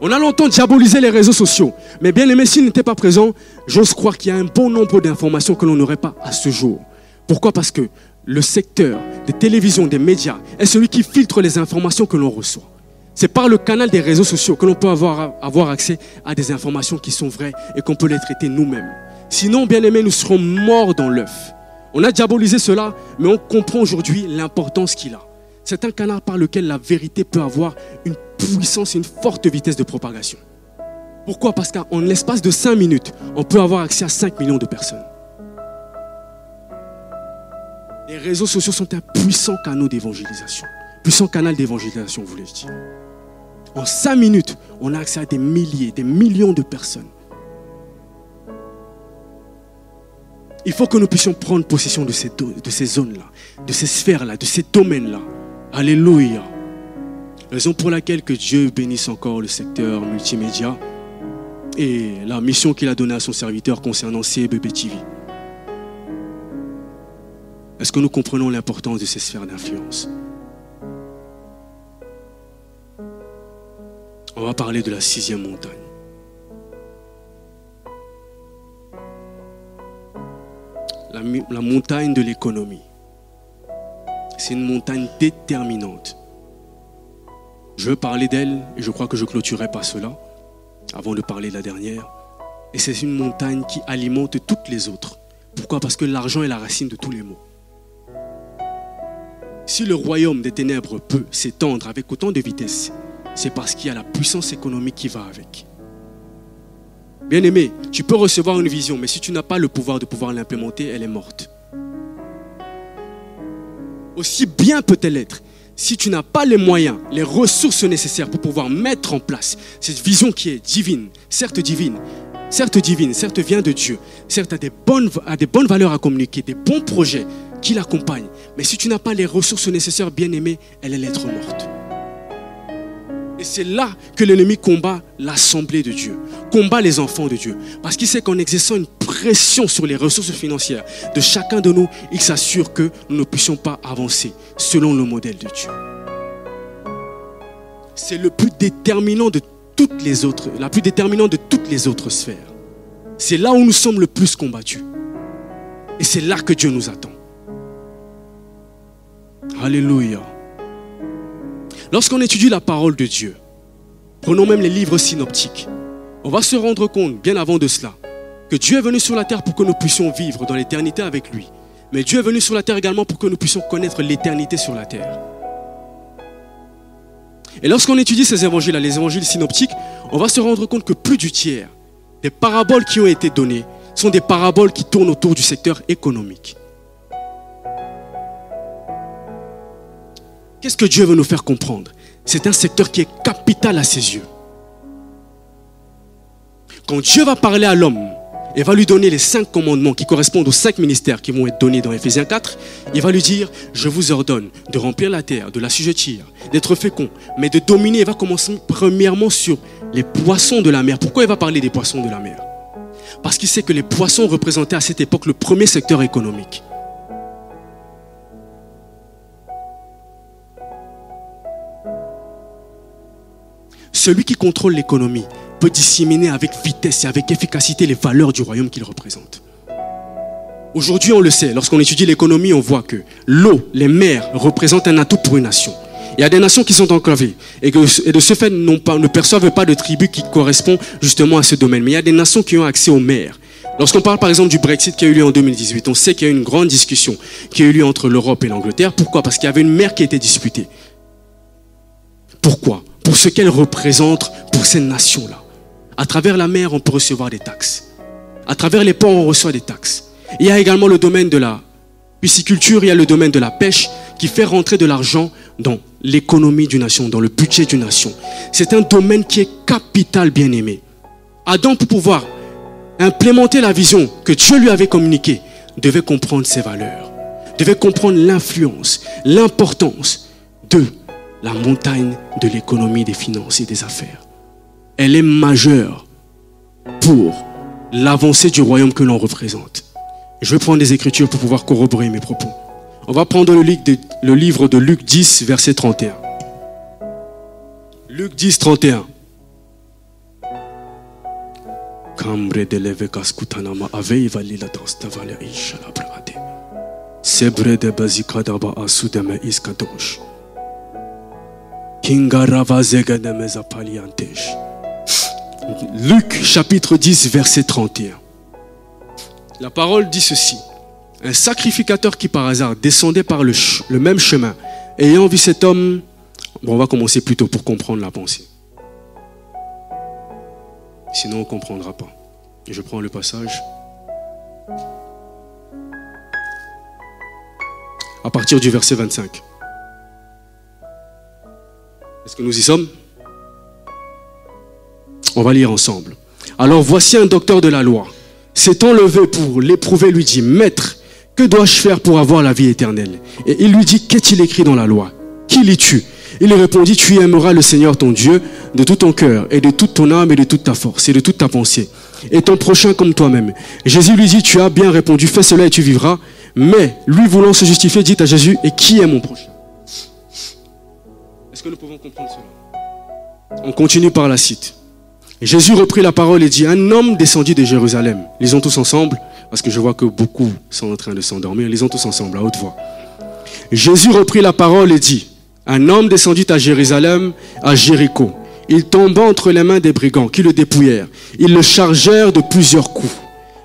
On a longtemps diabolisé les réseaux sociaux. Mais bien aimé, s'ils n'étaient pas présents, j'ose croire qu'il y a un bon nombre d'informations que l'on n'aurait pas à ce jour. Pourquoi? Parce que le secteur des télévisions, des médias est celui qui filtre les informations que l'on reçoit. C'est par le canal des réseaux sociaux que l'on peut avoir, accès à des informations qui sont vraies et qu'on peut les traiter nous-mêmes. Sinon, bien aimés, nous serons morts dans l'œuf. On a diabolisé cela, mais on comprend aujourd'hui l'importance qu'il a. C'est un canal par lequel la vérité peut avoir une puissance, une forte vitesse de propagation. Pourquoi? Parce qu'en l'espace de 5 minutes, on peut avoir accès à 5 millions de personnes. Les réseaux sociaux sont un puissant canal d'évangélisation. Puissant canal d'évangélisation, voulais-je dire? En cinq minutes, on a accès à des milliers, des millions de personnes. Il faut que nous puissions prendre possession de ces, zones-là, de ces sphères-là, de ces domaines-là. Alléluia. Raison pour laquelle que Dieu bénisse encore le secteur multimédia et la mission qu'il a donnée à son serviteur concernant CBB TV. Est-ce que nous comprenons l'importance de ces sphères d'influence? On va parler de la sixième montagne. La, montagne de l'économie. C'est une montagne déterminante. Je veux parler d'elle et je crois que je clôturerai par cela avant de parler de la dernière. Et c'est une montagne qui alimente toutes les autres. Pourquoi? Parce que l'argent est la racine de tous les maux. Si le royaume des ténèbres peut s'étendre avec autant de vitesse, c'est parce qu'il y a la puissance économique qui va avec. Bien aimé, tu peux recevoir une vision, mais si tu n'as pas le pouvoir de pouvoir l'implémenter, elle est morte. Aussi bien peut-elle être, si tu n'as pas les moyens, les ressources nécessaires pour pouvoir mettre en place cette vision qui est divine, certes divine, certes divine, certes vient de Dieu, certes a des bonnes, des bonnes valeurs à communiquer, des bons projets qui l'accompagnent, mais si tu n'as pas les ressources nécessaires, bien aimé, elle est lettre morte. Et c'est là que l'ennemi combat l'assemblée de Dieu, combat les enfants de Dieu. Parce qu'il sait qu'en exerçant une pression sur les ressources financières de chacun de nous, il s'assure que nous ne puissions pas avancer selon le modèle de Dieu. C'est le plus déterminant de toutes les autres, la plus déterminante de toutes les autres sphères. C'est là où nous sommes le plus combattus. Et c'est là que Dieu nous attend. Alléluia. Lorsqu'on étudie la parole de Dieu, prenons même les livres synoptiques, on va se rendre compte, bien avant de cela, que Dieu est venu sur la terre pour que nous puissions vivre dans l'éternité avec lui. Mais Dieu est venu sur la terre également pour que nous puissions connaître l'éternité sur la terre. Et lorsqu'on étudie ces évangiles, les évangiles synoptiques, on va se rendre compte que plus du tiers des paraboles qui ont été données sont des paraboles qui tournent autour du secteur économique. Qu'est-ce que Dieu veut nous faire comprendre? C'est un secteur qui est capital à ses yeux. Quand Dieu va parler à l'homme et va lui donner les cinq commandements qui correspondent aux cinq ministères qui vont être donnés dans Ephésiens 4, il va lui dire, je vous ordonne de remplir la terre, de la sujettir, d'être fécond, mais de dominer. Il va commencer premièrement sur les poissons de la mer. Pourquoi il va parler des poissons de la mer? Parce qu'il sait que les poissons représentaient à cette époque le premier secteur économique. Celui qui contrôle l'économie peut disséminer avec vitesse et avec efficacité les valeurs du royaume qu'il représente. Aujourd'hui, on le sait, lorsqu'on étudie l'économie, on voit que l'eau, les mers représentent un atout pour une nation. Il y a des nations qui sont enclavées et, de ce fait ne perçoivent pas de tribu qui correspond justement à ce domaine. Mais il y a des nations qui ont accès aux mers. Lorsqu'on parle par exemple du Brexit qui a eu lieu en 2018, on sait qu'il y a eu une grande discussion qui a eu lieu entre l'Europe et l'Angleterre. Pourquoi? Parce qu'il y avait une mer qui était disputée. Pourquoi? Pour ce qu'elle représente pour ces nations-là. À travers la mer, on peut recevoir des taxes. À travers les ports, on reçoit des taxes. Il y a également le domaine de la pisciculture, il y a le domaine de la pêche qui fait rentrer de l'argent dans l'économie d'une nation, dans le budget d'une nation. C'est un domaine qui est capital, bien aimé. Adam, pour pouvoir implémenter la vision que Dieu lui avait communiquée, devait comprendre ses valeurs, devait comprendre l'influence, l'importance de la montagne de l'économie, des finances et des affaires. Elle est majeure pour l'avancée du royaume que l'on représente. Je vais prendre des écritures pour pouvoir corroborer mes propos. On va prendre le livre de Luc 10, verset 31. Luc 10, 31. Luc chapitre 10 verset 31. La parole dit ceci. Un sacrificateur qui par hasard descendait par le, même chemin, ayant vu cet homme, on va commencer plutôt pour comprendre la pensée. Sinon on ne comprendra pas. Je prends le passage. À partir du verset 25. Est-ce que nous y sommes? On va lire ensemble. Alors voici un docteur de la loi. S'étant levé pour l'éprouver, lui dit, Maître, que dois-je faire pour avoir la vie éternelle? Et il lui dit, Qu'est-il écrit dans la loi Qui lis-tu? Il lui répondit, Tu aimeras le Seigneur ton Dieu de tout ton cœur et de toute ton âme et de toute ta force et de toute ta pensée, et ton prochain comme toi-même. Jésus lui dit, Tu as bien répondu, fais cela et tu vivras. Mais lui voulant se justifier, dit à Jésus, Et qui est mon prochain? Est-ce que nous pouvons comprendre cela? On continue par la cite. Jésus reprit la parole et dit, un homme descendit de Jérusalem. Lisons tous ensemble, parce que je vois que beaucoup sont en train de s'endormir. Lisons tous ensemble, à haute voix. Jésus reprit la parole et dit, un homme descendit à Jérusalem, à Jéricho. il tomba entre les mains des brigands qui le dépouillèrent. Ils le chargèrent de plusieurs coups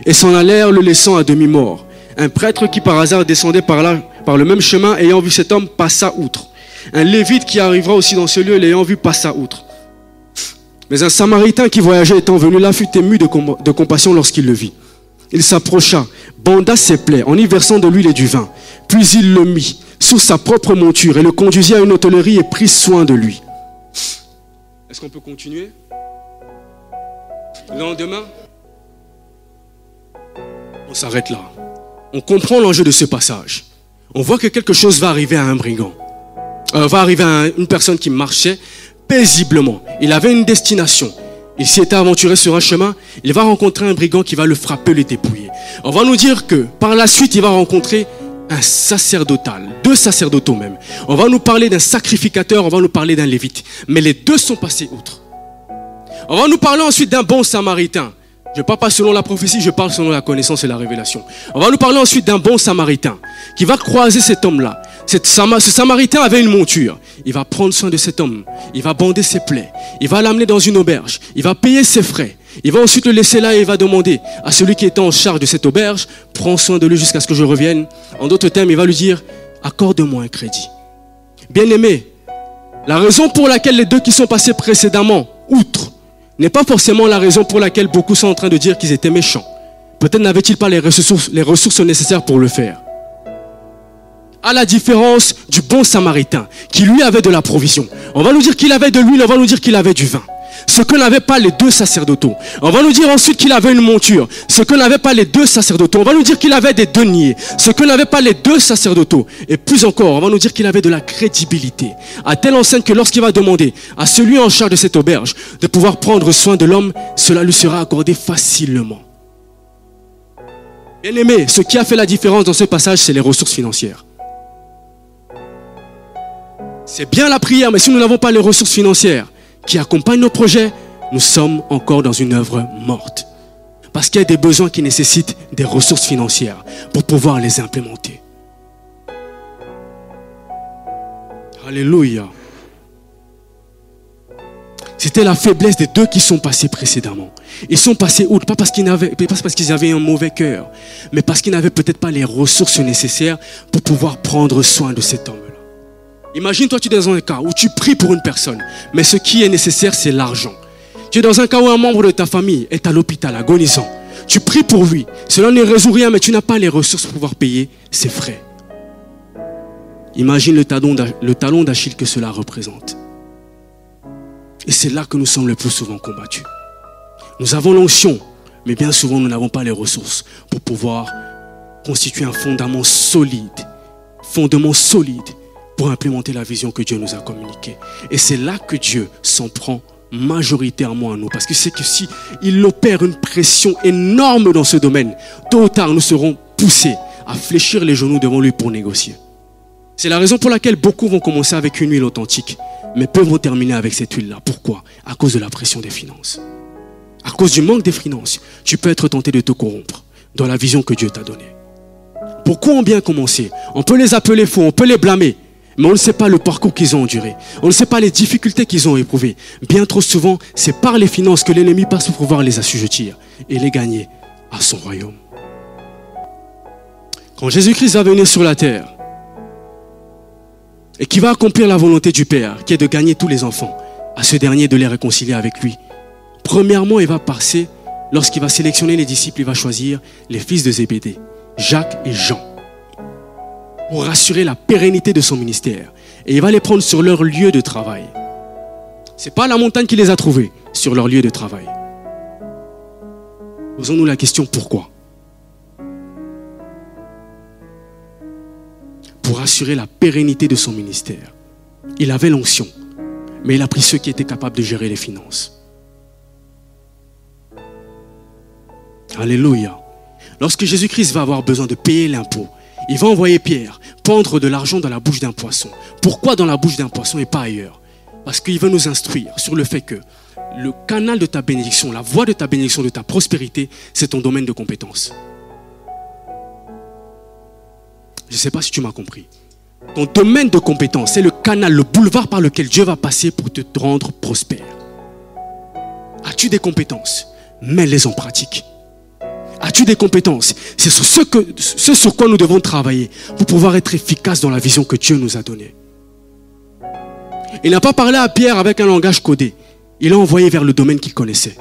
et s'en allèrent le laissant à demi-mort. Un prêtre qui par hasard descendait par là, par le même chemin, ayant vu cet homme, passa outre. Un lévite qui arrivera aussi dans ce lieu, l'ayant vu, passa outre. Mais un samaritain qui voyageait étant venu là fut ému de, compassion lorsqu'il le vit. Il s'approcha, banda ses plaies en y versant de l'huile et du vin. Puis il le mit sous sa propre monture et le conduisit à une hôtellerie et prit soin de lui. Est-ce qu'on peut continuer? Le lendemain, on s'arrête là. On comprend l'enjeu de ce passage. On voit que quelque chose va arriver à un brigand. Euh, va arriver à une personne qui marchait paisiblement. Il avait une destination. Il s'y était aventuré sur un chemin. Il va rencontrer un brigand qui va le frapper, le dépouiller. On va nous dire que par la suite, il va rencontrer un sacerdotal, deux sacerdotaux même. On va nous parler d'un sacrificateur, on va nous parler d'un lévite. Mais les deux sont passés outre. On va nous parler ensuite d'un bon samaritain. Je ne parle pas selon la prophétie, je parle selon la connaissance et la révélation. On va nous parler ensuite d'un bon samaritain qui va croiser cet homme-là. Ce samaritain avait une monture. Il va prendre soin de cet homme. Il va bander ses plaies. Il va l'amener dans une auberge. Il va payer ses frais. Il va ensuite le laisser là et il va demander à celui qui est en charge de cette auberge, prends soin de lui jusqu'à ce que je revienne. En d'autres termes, il va lui dire, accorde-moi un crédit. Bien aimé, la raison pour laquelle les deux qui sont passés précédemment, outre, n'est pas forcément la raison pour laquelle beaucoup sont en train de dire qu'ils étaient méchants. Peut-être n'avaient-ils pas les ressources, les ressources nécessaires pour le faire. À la différence du bon samaritain, qui lui avait de la provision. On va nous dire qu'il avait de l'huile, on va nous dire qu'il avait du vin. Ce que n'avaient pas les deux sacerdotaux. On va nous dire ensuite qu'il avait une monture. Ce que n'avaient pas les deux sacerdotaux. On va nous dire qu'il avait des deniers. Ce que n'avaient pas les deux sacerdotaux. Et plus encore, on va nous dire qu'il avait de la crédibilité. À telle enseigne que lorsqu'il va demander à celui en charge de cette auberge de pouvoir prendre soin de l'homme, cela lui sera accordé facilement. Bien aimé, ce qui a fait la différence dans ce passage, c'est les ressources financières. C'est bien la prière, mais si nous n'avons pas les ressources financières, qui accompagnent nos projets, nous sommes encore dans une œuvre morte. Parce qu'il y a des besoins qui nécessitent des ressources financières pour pouvoir les implémenter. Alléluia. C'était la faiblesse des deux qui sont passés précédemment. Ils sont passés outre, pas parce qu'ils avaient, pas avaient un mauvais cœur, mais parce qu'ils n'avaient peut-être pas les ressources nécessaires pour pouvoir prendre soin de cet homme. Imagine-toi, tu es dans un cas où tu pries pour une personne, mais ce qui est nécessaire, c'est l'argent. Tu es dans un cas où un membre de ta famille est à l'hôpital, agonisant. Tu pries pour lui. Cela ne résout rien, mais tu n'as pas les ressources pour pouvoir payer ses frais. Imagine le talon d'Achille que cela représente. Et c'est là que nous sommes le plus souvent combattus. Nous avons l'onction, mais bien souvent nous n'avons pas les ressources pour pouvoir constituer un fondament solide. Fondement solide pour implémenter la vision que Dieu nous a communiquée. Et c'est là que Dieu s'en prend majoritairement à nous. Parce que c'est que si il opère une pression énorme dans ce domaine, tôt ou tard, nous serons poussés à fléchir les genoux devant lui pour négocier. C'est la raison pour laquelle beaucoup vont commencer avec une huile authentique, mais peu vont terminer avec cette huile-là. Pourquoi? À cause de la pression des finances. À cause du manque des finances, tu peux être tenté de te corrompre dans la vision que Dieu t'a donnée. Beaucoup ont bien commencé? On peut les appeler faux, on peut les blâmer. Mais on ne sait pas le parcours qu'ils ont enduré. On ne sait pas les difficultés qu'ils ont éprouvées. Bien trop souvent, c'est par les finances que l'ennemi passe pour pouvoir les assujettir et les gagner à son royaume. Quand Jésus-Christ va venir sur la terre et qui va accomplir la volonté du Père, qui est de gagner tous les enfants, à ce dernier de les réconcilier avec lui, premièrement, il va passer, lorsqu'il va sélectionner les disciples, il va choisir les fils de Zébédée, Jacques et Jean pour assurer la pérennité de son ministère. Et il va les prendre sur leur lieu de travail. Ce n'est pas la montagne qui les a trouvés, sur leur lieu de travail. Posons-nous la question pourquoi? Pour assurer la pérennité de son ministère. Il avait l'onction, mais il a pris ceux qui étaient capables de gérer les finances. Alléluia. Lorsque Jésus-Christ va avoir besoin de payer l'impôt, il va envoyer Pierre pendre de l'argent dans la bouche d'un poisson. Pourquoi dans la bouche d'un poisson et pas ailleurs? Parce qu'il veut nous instruire sur le fait que le canal de ta bénédiction, la voie de ta bénédiction, de ta prospérité, c'est ton domaine de compétence. Je ne sais pas si tu m'as compris. Ton domaine de compétence, c'est le canal, le boulevard par lequel Dieu va passer pour te rendre prospère. As-tu des compétences? Mets-les en pratique. As-tu des compétences? C'est ce sur quoi nous devons travailler pour pouvoir être efficaces dans la vision que Dieu nous a donnée. Il n'a pas parlé à Pierre avec un langage codé. Il l'a envoyé vers le domaine qu'il connaissait.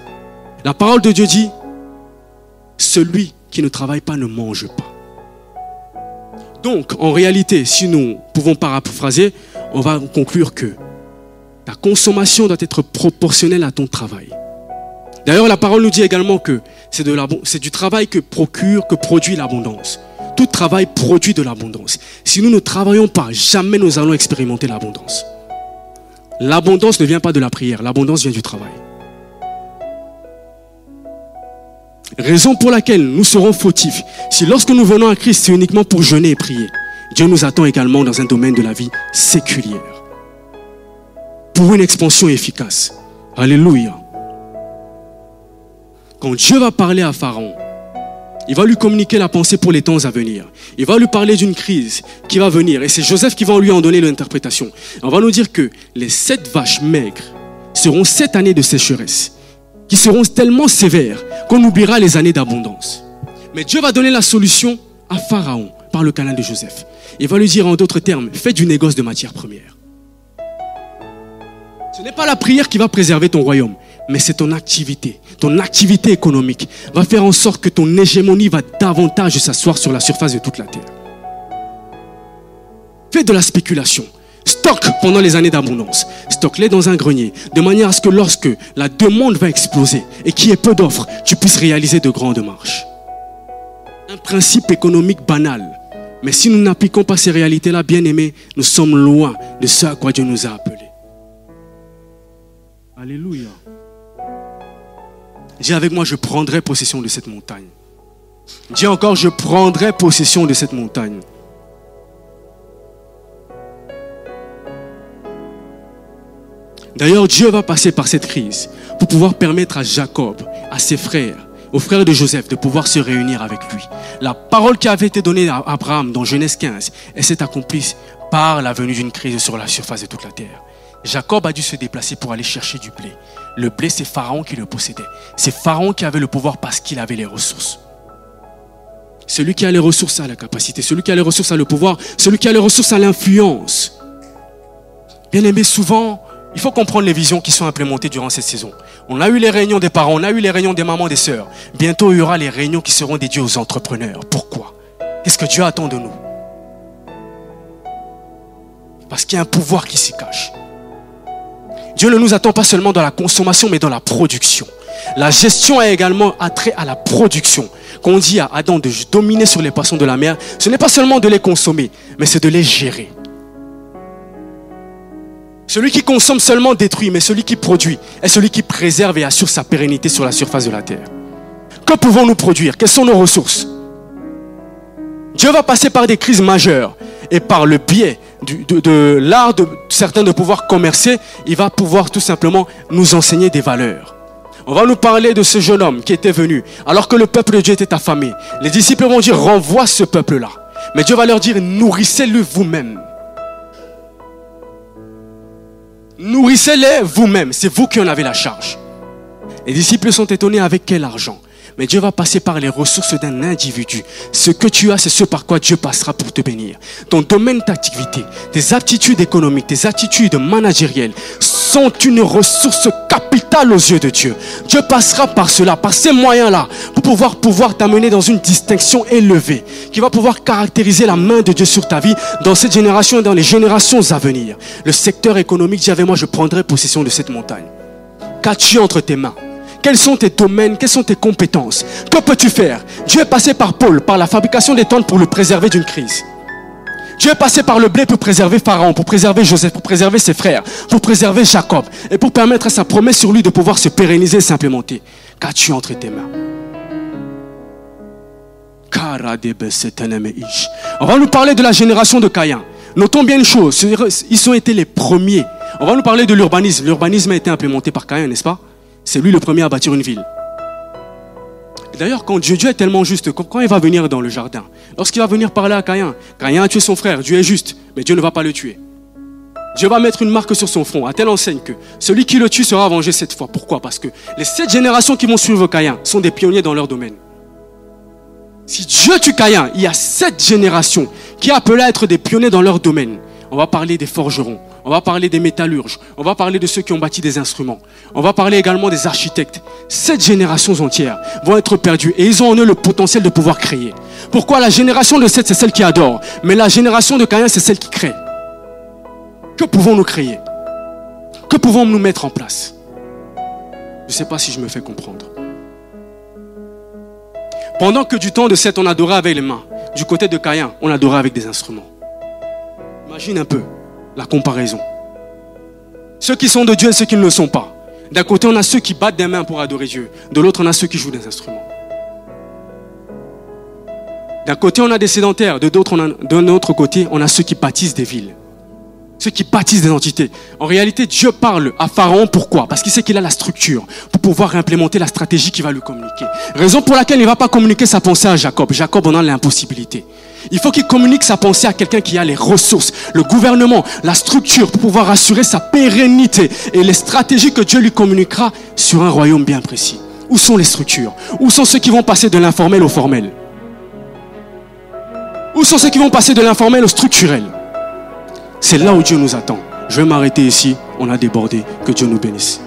La parole de Dieu dit, celui qui ne travaille pas ne mange pas. Donc, en réalité, si nous pouvons paraphraser, on va conclure que ta consommation doit être proportionnelle à ton travail. D'ailleurs, la parole nous dit également que c'est du travail que procure, que produit l'abondance. Tout travail produit de l'abondance. Si nous ne travaillons pas, jamais nous allons expérimenter l'abondance. L'abondance ne vient pas de la prière, l'abondance vient du travail. Raison pour laquelle nous serons fautifs si lorsque nous venons à Christ, c'est uniquement pour jeûner et prier. Dieu nous attend également dans un domaine de la vie séculière. Pour une expansion efficace. Alléluia. Quand Dieu va parler à Pharaon, il va lui communiquer la pensée pour les temps à venir. Il va lui parler d'une crise qui va venir. Et c'est Joseph qui va lui en donner l'interprétation. On va nous dire que les sept vaches maigres seront sept années de sécheresse, qui seront tellement sévères qu'on oubliera les années d'abondance. Mais Dieu va donner la solution à Pharaon par le canal de Joseph. Il va lui dire en d'autres termes, fais du négoce de matières premières. Ce n'est pas la prière qui va préserver ton royaume, mais c'est ton activité. Ton activité économique va faire en sorte que ton hégémonie va davantage s'asseoir sur la surface de toute la terre. Fais de la spéculation. Stocke pendant les années d'abondance. Stocke-les dans un grenier, de manière à ce que lorsque la demande va exploser et qu'il y ait peu d'offres, tu puisses réaliser de grandes marches. Un principe économique banal. Mais si nous n'appliquons pas ces réalités-là, bien aimés, nous sommes loin de ce à quoi Dieu nous a appelés. Alléluia. Dis avec moi, je prendrai possession de cette montagne. Dis encore, je prendrai possession de cette montagne. D'ailleurs, Dieu va passer par cette crise pour pouvoir permettre à Jacob, à ses frères, aux frères de Joseph de pouvoir se réunir avec lui. La parole qui avait été donnée à Abraham dans Genèse 15, elle s'est accomplie par la venue d'une crise sur la surface de toute la terre. Jacob a dû se déplacer pour aller chercher du blé. Le blé, c'est Pharaon qui le possédait. C'est Pharaon qui avait le pouvoir parce qu'il avait les ressources. Celui qui a les ressources a la capacité. Celui qui a les ressources a le pouvoir. Celui qui a les ressources a l'influence. Bien aimé, souvent, il faut comprendre les visions qui sont implémentées durant cette saison. On a eu les réunions des parents, on a eu les réunions des mamans, des sœurs. Bientôt, il y aura les réunions qui seront dédiées aux entrepreneurs. Pourquoi? Qu'est-ce que Dieu attend de nous? Parce qu'il y a un pouvoir qui s'y cache. Dieu ne nous attend pas seulement dans la consommation, mais dans la production. La gestion a également attrait à la production. Quand on dit à Adam de dominer sur les poissons de la mer, ce n'est pas seulement de les consommer, mais c'est de les gérer. Celui qui consomme seulement détruit, mais celui qui produit est celui qui préserve et assure sa pérennité sur la surface de la terre. Que pouvons-nous produire? Quelles sont nos ressources? Dieu va passer par des crises majeures et par le biais de, l'art de certains de pouvoir commercer, il va pouvoir tout simplement nous enseigner des valeurs. On va nous parler de ce jeune homme qui était venu alors que le peuple de Dieu était affamé. Les disciples vont dire renvoie ce peuple-là. Mais Dieu va leur dire nourrissez-le vous-même. Nourrissez-les vous-même. C'est vous qui en avez la charge. Les disciples sont étonnés avec quel argent mais Dieu va passer par les ressources d'un individu. Ce que tu as, c'est ce par quoi Dieu passera pour te bénir. Ton domaine d'activité, tes aptitudes économiques, tes attitudes managérielles sont une ressource capitale aux yeux de Dieu. Dieu passera par cela, par ces moyens-là, pour pouvoir pouvoir t'amener dans une distinction élevée, qui va pouvoir caractériser la main de Dieu sur ta vie dans cette génération et dans les générations à venir. Le secteur économique dit avec moi, je prendrai possession de cette montagne. Qu'as-tu entre tes mains? Quels sont tes domaines? Quelles sont tes compétences? Que peux-tu faire? Dieu est passé par Paul, par la fabrication des tentes pour le préserver d'une crise. Dieu est passé par le blé pour préserver Pharaon, pour préserver Joseph, pour préserver ses frères, pour préserver Jacob et pour permettre à sa promesse sur lui de pouvoir se pérenniser et s'implémenter. Qu'as-tu entre tes mains? On va nous parler de la génération de Caïn. Notons bien une chose, ils ont été les premiers. On va nous parler de l'urbanisme. L'urbanisme a été implémenté par Caïn, n'est-ce pas? C'est lui le premier à bâtir une ville. D'ailleurs, quand Dieu, est tellement juste, quand il va venir dans le jardin, lorsqu'il va venir parler à Caïn, Caïn a tué son frère, Dieu est juste, mais Dieu ne va pas le tuer. Dieu va mettre une marque sur son front, à telle enseigne que celui qui le tue sera vengé cette fois. Pourquoi? Parce que les sept générations qui vont suivre Caïn sont des pionniers dans leur domaine. Si Dieu tue Caïn, il y a sept générations qui appellent à être des pionniers dans leur domaine. On va parler des forgerons, on va parler des métallurges, on va parler de ceux qui ont bâti des instruments, on va parler également des architectes. Sept générations entières vont être perdues et ils ont en eux le potentiel de pouvoir créer. Pourquoi la génération de sept, c'est celle qui adore, mais la génération de Caïn, c'est celle qui crée? Que pouvons-nous créer? Que pouvons-nous mettre en place? Je ne sais pas si je me fais comprendre. Pendant que du temps de Seth, on adorait avec les mains, du côté de Caïn, on adorait avec des instruments. Imagine un peu la comparaison. Ceux qui sont de Dieu et ceux qui ne le sont pas. D'un côté, on a ceux qui battent des mains pour adorer Dieu. De l'autre, on a ceux qui jouent des instruments. D'un côté, on a des sédentaires. De d'un autre côté, on a ceux qui bâtissent des villes ceux qui bâtissent des entités. En réalité, Dieu parle à Pharaon pourquoi? Parce qu'il sait qu'il a la structure pour pouvoir implémenter la stratégie qu'il va lui communiquer. Raison pour laquelle il ne va pas communiquer sa pensée à Jacob. Jacob en a l'impossibilité. Il faut qu'il communique sa pensée à quelqu'un qui a les ressources, le gouvernement, la structure pour pouvoir assurer sa pérennité et les stratégies que Dieu lui communiquera sur un royaume bien précis. Où sont les structures? Où sont ceux qui vont passer de l'informel au formel? Où sont ceux qui vont passer de l'informel au structurel? C'est là où Dieu nous attend. Je vais m'arrêter ici. On a débordé. Que Dieu nous bénisse.